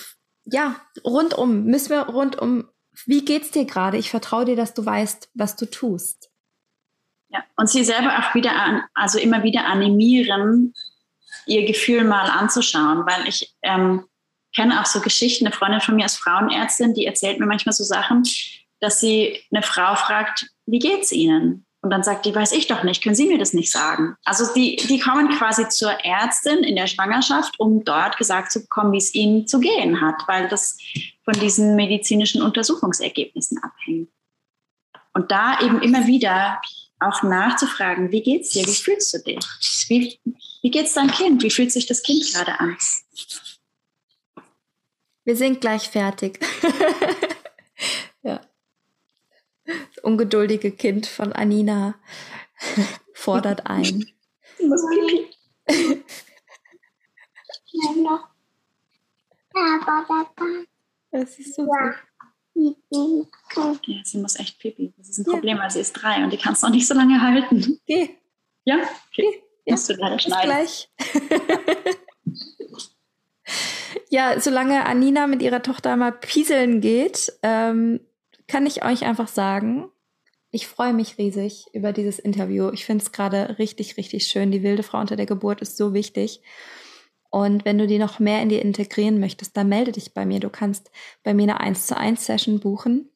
ja, rundum, müssen wir rundum, wie geht's dir gerade? Ich vertraue dir, dass du weißt, was du tust. Ja, und sie selber auch wieder, an, also immer wieder animieren, ihr Gefühl mal anzuschauen, weil ich, ähm, kenne auch so Geschichten. Eine Freundin von mir als Frauenärztin, die erzählt mir manchmal so Sachen, dass sie eine Frau fragt, wie geht's Ihnen? Und dann sagt die, weiß ich doch nicht, können Sie mir das nicht sagen? Also die, die kommen quasi zur Ärztin in der Schwangerschaft, um dort gesagt zu bekommen, wie es ihnen zu gehen hat, weil das von diesen medizinischen Untersuchungsergebnissen abhängt. Und da eben immer wieder auch nachzufragen, wie geht's dir, wie fühlst du dich? Wie, wie geht's deinem Kind? Wie fühlt sich das Kind gerade an? Wir sind gleich fertig. ja. Das ungeduldige Kind von Anina fordert ein. Das ist so ja. Ja, sie muss echt pipi. Das ist ein Problem, weil sie ist drei und die kannst du noch nicht so lange halten. Geh. Ja? Okay. Geh. Musst du leider schneiden. Bis gleich. ja, solange Anina mit ihrer Tochter mal pieseln geht, ähm, kann ich euch einfach sagen, ich freue mich riesig über dieses Interview. Ich finde es gerade richtig, richtig schön. Die wilde Frau unter der Geburt ist so wichtig. Und wenn du die noch mehr in dir integrieren möchtest, dann melde dich bei mir. Du kannst bei mir eine 1 zu 1 Session buchen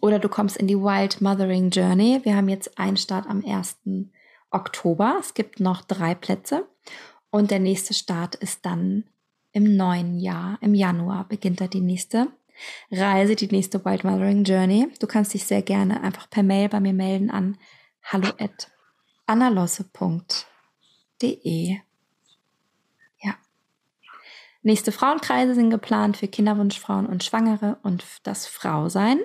oder du kommst in die Wild Mothering Journey. Wir haben jetzt einen Start am 1. Oktober. Es gibt noch drei Plätze und der nächste Start ist dann im neuen Jahr, im Januar beginnt da die nächste Reise, die nächste Wild Mothering Journey. Du kannst dich sehr gerne einfach per Mail bei mir melden an hallo. Nächste Frauenkreise sind geplant für Kinderwunschfrauen und Schwangere und das Frausein.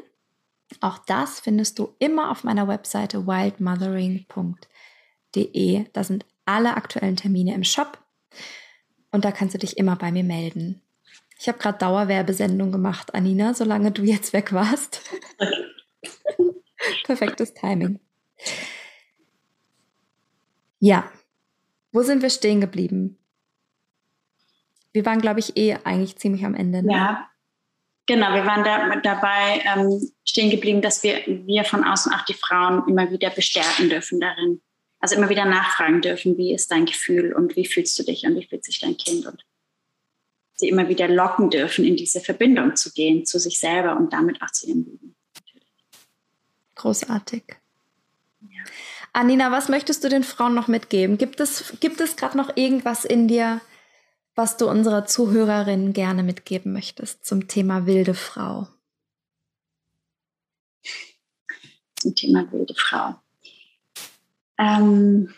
Auch das findest du immer auf meiner Webseite wildmothering.de. Da sind alle aktuellen Termine im Shop. Und da kannst du dich immer bei mir melden. Ich habe gerade Dauerwerbesendung gemacht, Anina, solange du jetzt weg warst. Perfektes Timing. Ja, wo sind wir stehen geblieben? Wir waren, glaube ich, eh eigentlich ziemlich am Ende. Ne? Ja, genau. Wir waren da, dabei ähm, stehen geblieben, dass wir, wir von außen auch die Frauen immer wieder bestärken dürfen darin, also immer wieder nachfragen dürfen, wie ist dein Gefühl und wie fühlst du dich und wie fühlt sich dein Kind und sie immer wieder locken dürfen, in diese Verbindung zu gehen zu sich selber und damit auch zu ihrem Leben. Großartig. Ja. Anina, was möchtest du den Frauen noch mitgeben? Gibt es, gibt es gerade noch irgendwas in dir, was du unserer Zuhörerin gerne mitgeben möchtest zum Thema wilde Frau? Zum Thema wilde Frau. Ähm,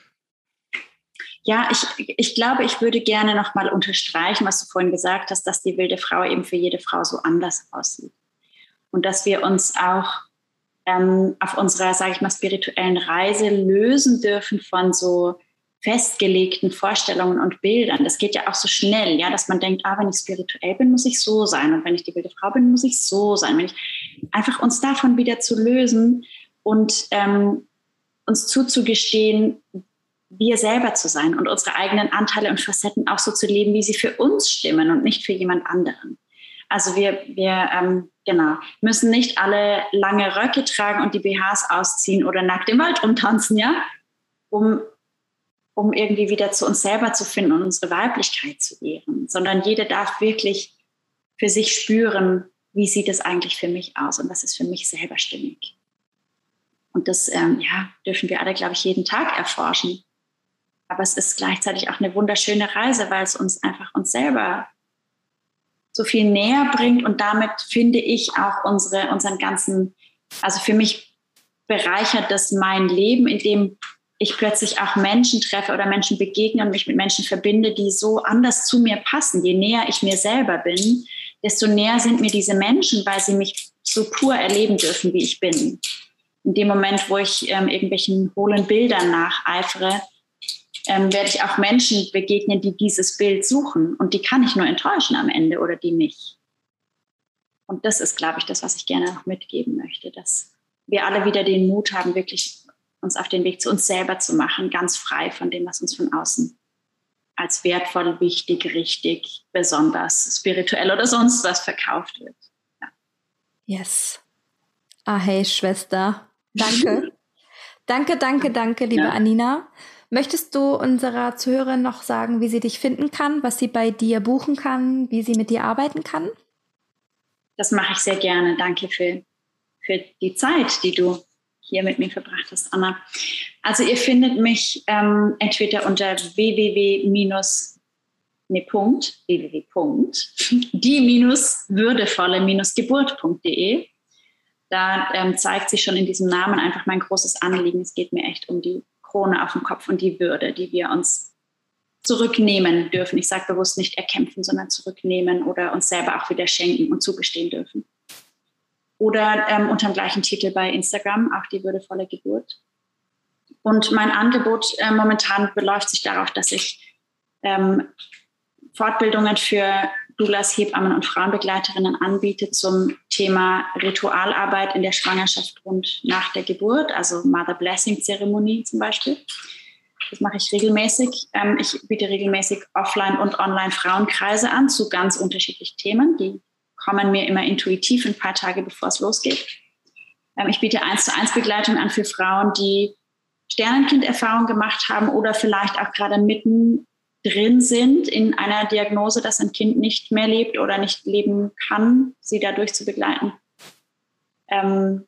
ja, ich, ich glaube, ich würde gerne nochmal unterstreichen, was du vorhin gesagt hast, dass die wilde Frau eben für jede Frau so anders aussieht. Und dass wir uns auch ähm, auf unserer, sage ich mal, spirituellen Reise lösen dürfen von so festgelegten Vorstellungen und Bildern. Das geht ja auch so schnell, ja, dass man denkt, ah, wenn ich spirituell bin, muss ich so sein. Und wenn ich die wilde Frau bin, muss ich so sein. Wenn ich einfach uns davon wieder zu lösen und ähm, uns zuzugestehen, wir selber zu sein und unsere eigenen Anteile und Facetten auch so zu leben, wie sie für uns stimmen und nicht für jemand anderen. Also wir, wir ähm, genau, müssen nicht alle lange Röcke tragen und die BHs ausziehen oder nackt im Wald rumtanzen, ja, um, um irgendwie wieder zu uns selber zu finden und unsere Weiblichkeit zu ehren, sondern jede darf wirklich für sich spüren, wie sieht es eigentlich für mich aus und was ist für mich selber stimmig. Und das ähm, ja, dürfen wir alle, glaube ich, jeden Tag erforschen. Aber es ist gleichzeitig auch eine wunderschöne Reise, weil es uns einfach uns selber so viel näher bringt und damit finde ich auch unsere, unseren ganzen, also für mich bereichert das mein Leben, indem ich plötzlich auch Menschen treffe oder Menschen begegne und mich mit Menschen verbinde, die so anders zu mir passen. Je näher ich mir selber bin, desto näher sind mir diese Menschen, weil sie mich so pur erleben dürfen, wie ich bin. In dem Moment, wo ich ähm, irgendwelchen hohlen Bildern nacheifere, ähm, werde ich auch Menschen begegnen, die dieses Bild suchen. Und die kann ich nur enttäuschen am Ende oder die nicht. Und das ist, glaube ich, das, was ich gerne noch mitgeben möchte, dass wir alle wieder den Mut haben, wirklich uns auf den Weg zu uns selber zu machen, ganz frei von dem, was uns von außen als wertvoll, wichtig, richtig, besonders, spirituell oder sonst was verkauft wird. Ja. Yes. Ah, hey, Schwester. Danke. danke, danke, danke, liebe ja. Anina. Möchtest du unserer Zuhörerin noch sagen, wie sie dich finden kann, was sie bei dir buchen kann, wie sie mit dir arbeiten kann? Das mache ich sehr gerne. Danke für, für die Zeit, die du hier mit mir verbracht hast, Anna. Also ihr findet mich ähm, entweder unter www- ne, Punkt, www. die-würdevolle-geburt.de. Da ähm, zeigt sich schon in diesem Namen einfach mein großes Anliegen. Es geht mir echt um die Krone auf dem Kopf und die Würde, die wir uns zurücknehmen dürfen. Ich sage bewusst nicht erkämpfen, sondern zurücknehmen oder uns selber auch wieder schenken und zugestehen dürfen oder ähm, unter dem gleichen Titel bei Instagram, auch die würdevolle Geburt. Und mein Angebot äh, momentan beläuft sich darauf, dass ich ähm, Fortbildungen für Doulas, Hebammen und Frauenbegleiterinnen anbiete zum Thema Ritualarbeit in der Schwangerschaft und nach der Geburt, also Mother Blessing Zeremonie zum Beispiel. Das mache ich regelmäßig. Ähm, ich biete regelmäßig offline und online Frauenkreise an zu ganz unterschiedlichen Themen, die kommen mir immer intuitiv ein paar Tage bevor es losgeht. Ähm, ich biete eins zu eins Begleitung an für Frauen, die Sternenkinderfahrung gemacht haben oder vielleicht auch gerade mitten drin sind in einer Diagnose, dass ein Kind nicht mehr lebt oder nicht leben kann, sie dadurch zu begleiten. Ähm,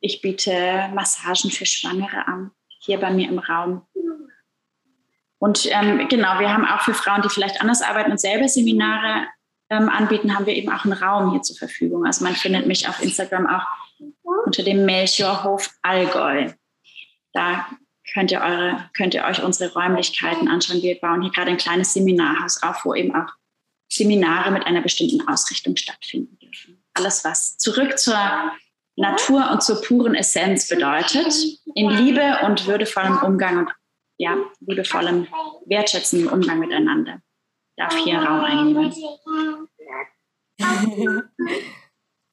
ich biete Massagen für Schwangere an, hier bei mir im Raum. Und ähm, genau, wir haben auch für Frauen, die vielleicht anders arbeiten und selber Seminare ähm, anbieten, haben wir eben auch einen Raum hier zur Verfügung. Also man findet mich auf Instagram auch unter dem Melchiorhof Allgäu. Da könnt ihr, eure, könnt ihr euch unsere Räumlichkeiten anschauen. Wir bauen hier gerade ein kleines Seminarhaus auf, wo eben auch Seminare mit einer bestimmten Ausrichtung stattfinden dürfen. Alles, was zurück zur Natur und zur puren Essenz bedeutet, in Liebe und würdevollem Umgang und ja, liebevollem, wertschätzendem Umgang miteinander darf hier Raum einnehmen.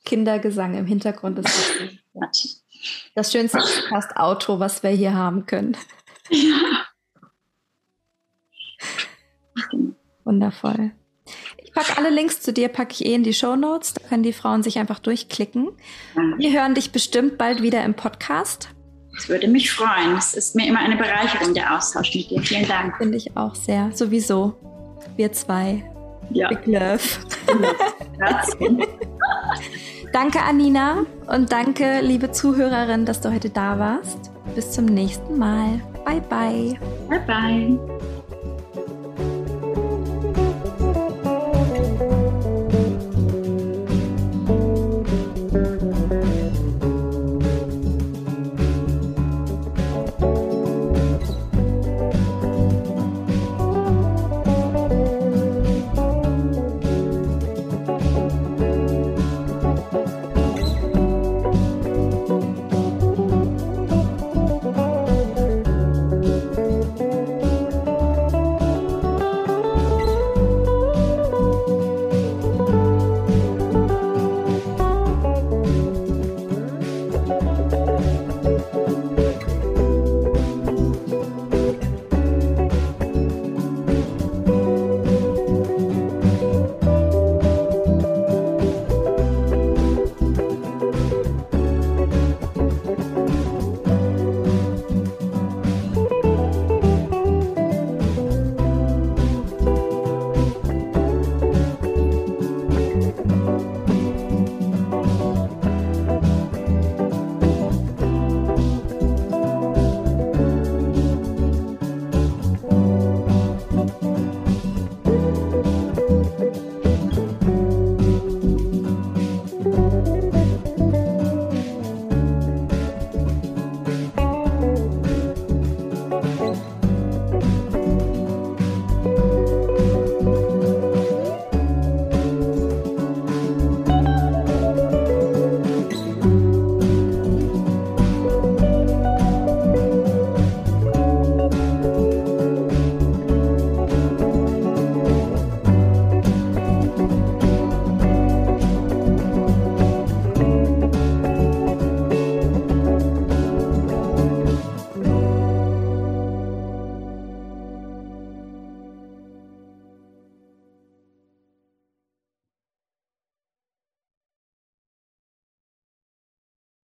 Kindergesang im Hintergrund ist das, das schönste Podcast-Auto, was wir hier haben können. Ja. Wundervoll. Ich packe alle Links zu dir, packe ich eh in die Show Notes. Da können die Frauen sich einfach durchklicken. Wir hören dich bestimmt bald wieder im Podcast. Das würde mich freuen. Es ist mir immer eine Bereicherung, der Austausch mit dir. Vielen Dank. Finde ich auch sehr. Sowieso wir zwei. Ja. Big Love. danke, Anina. Und danke, liebe Zuhörerin, dass du heute da warst. Bis zum nächsten Mal. Bye, bye. Bye, bye.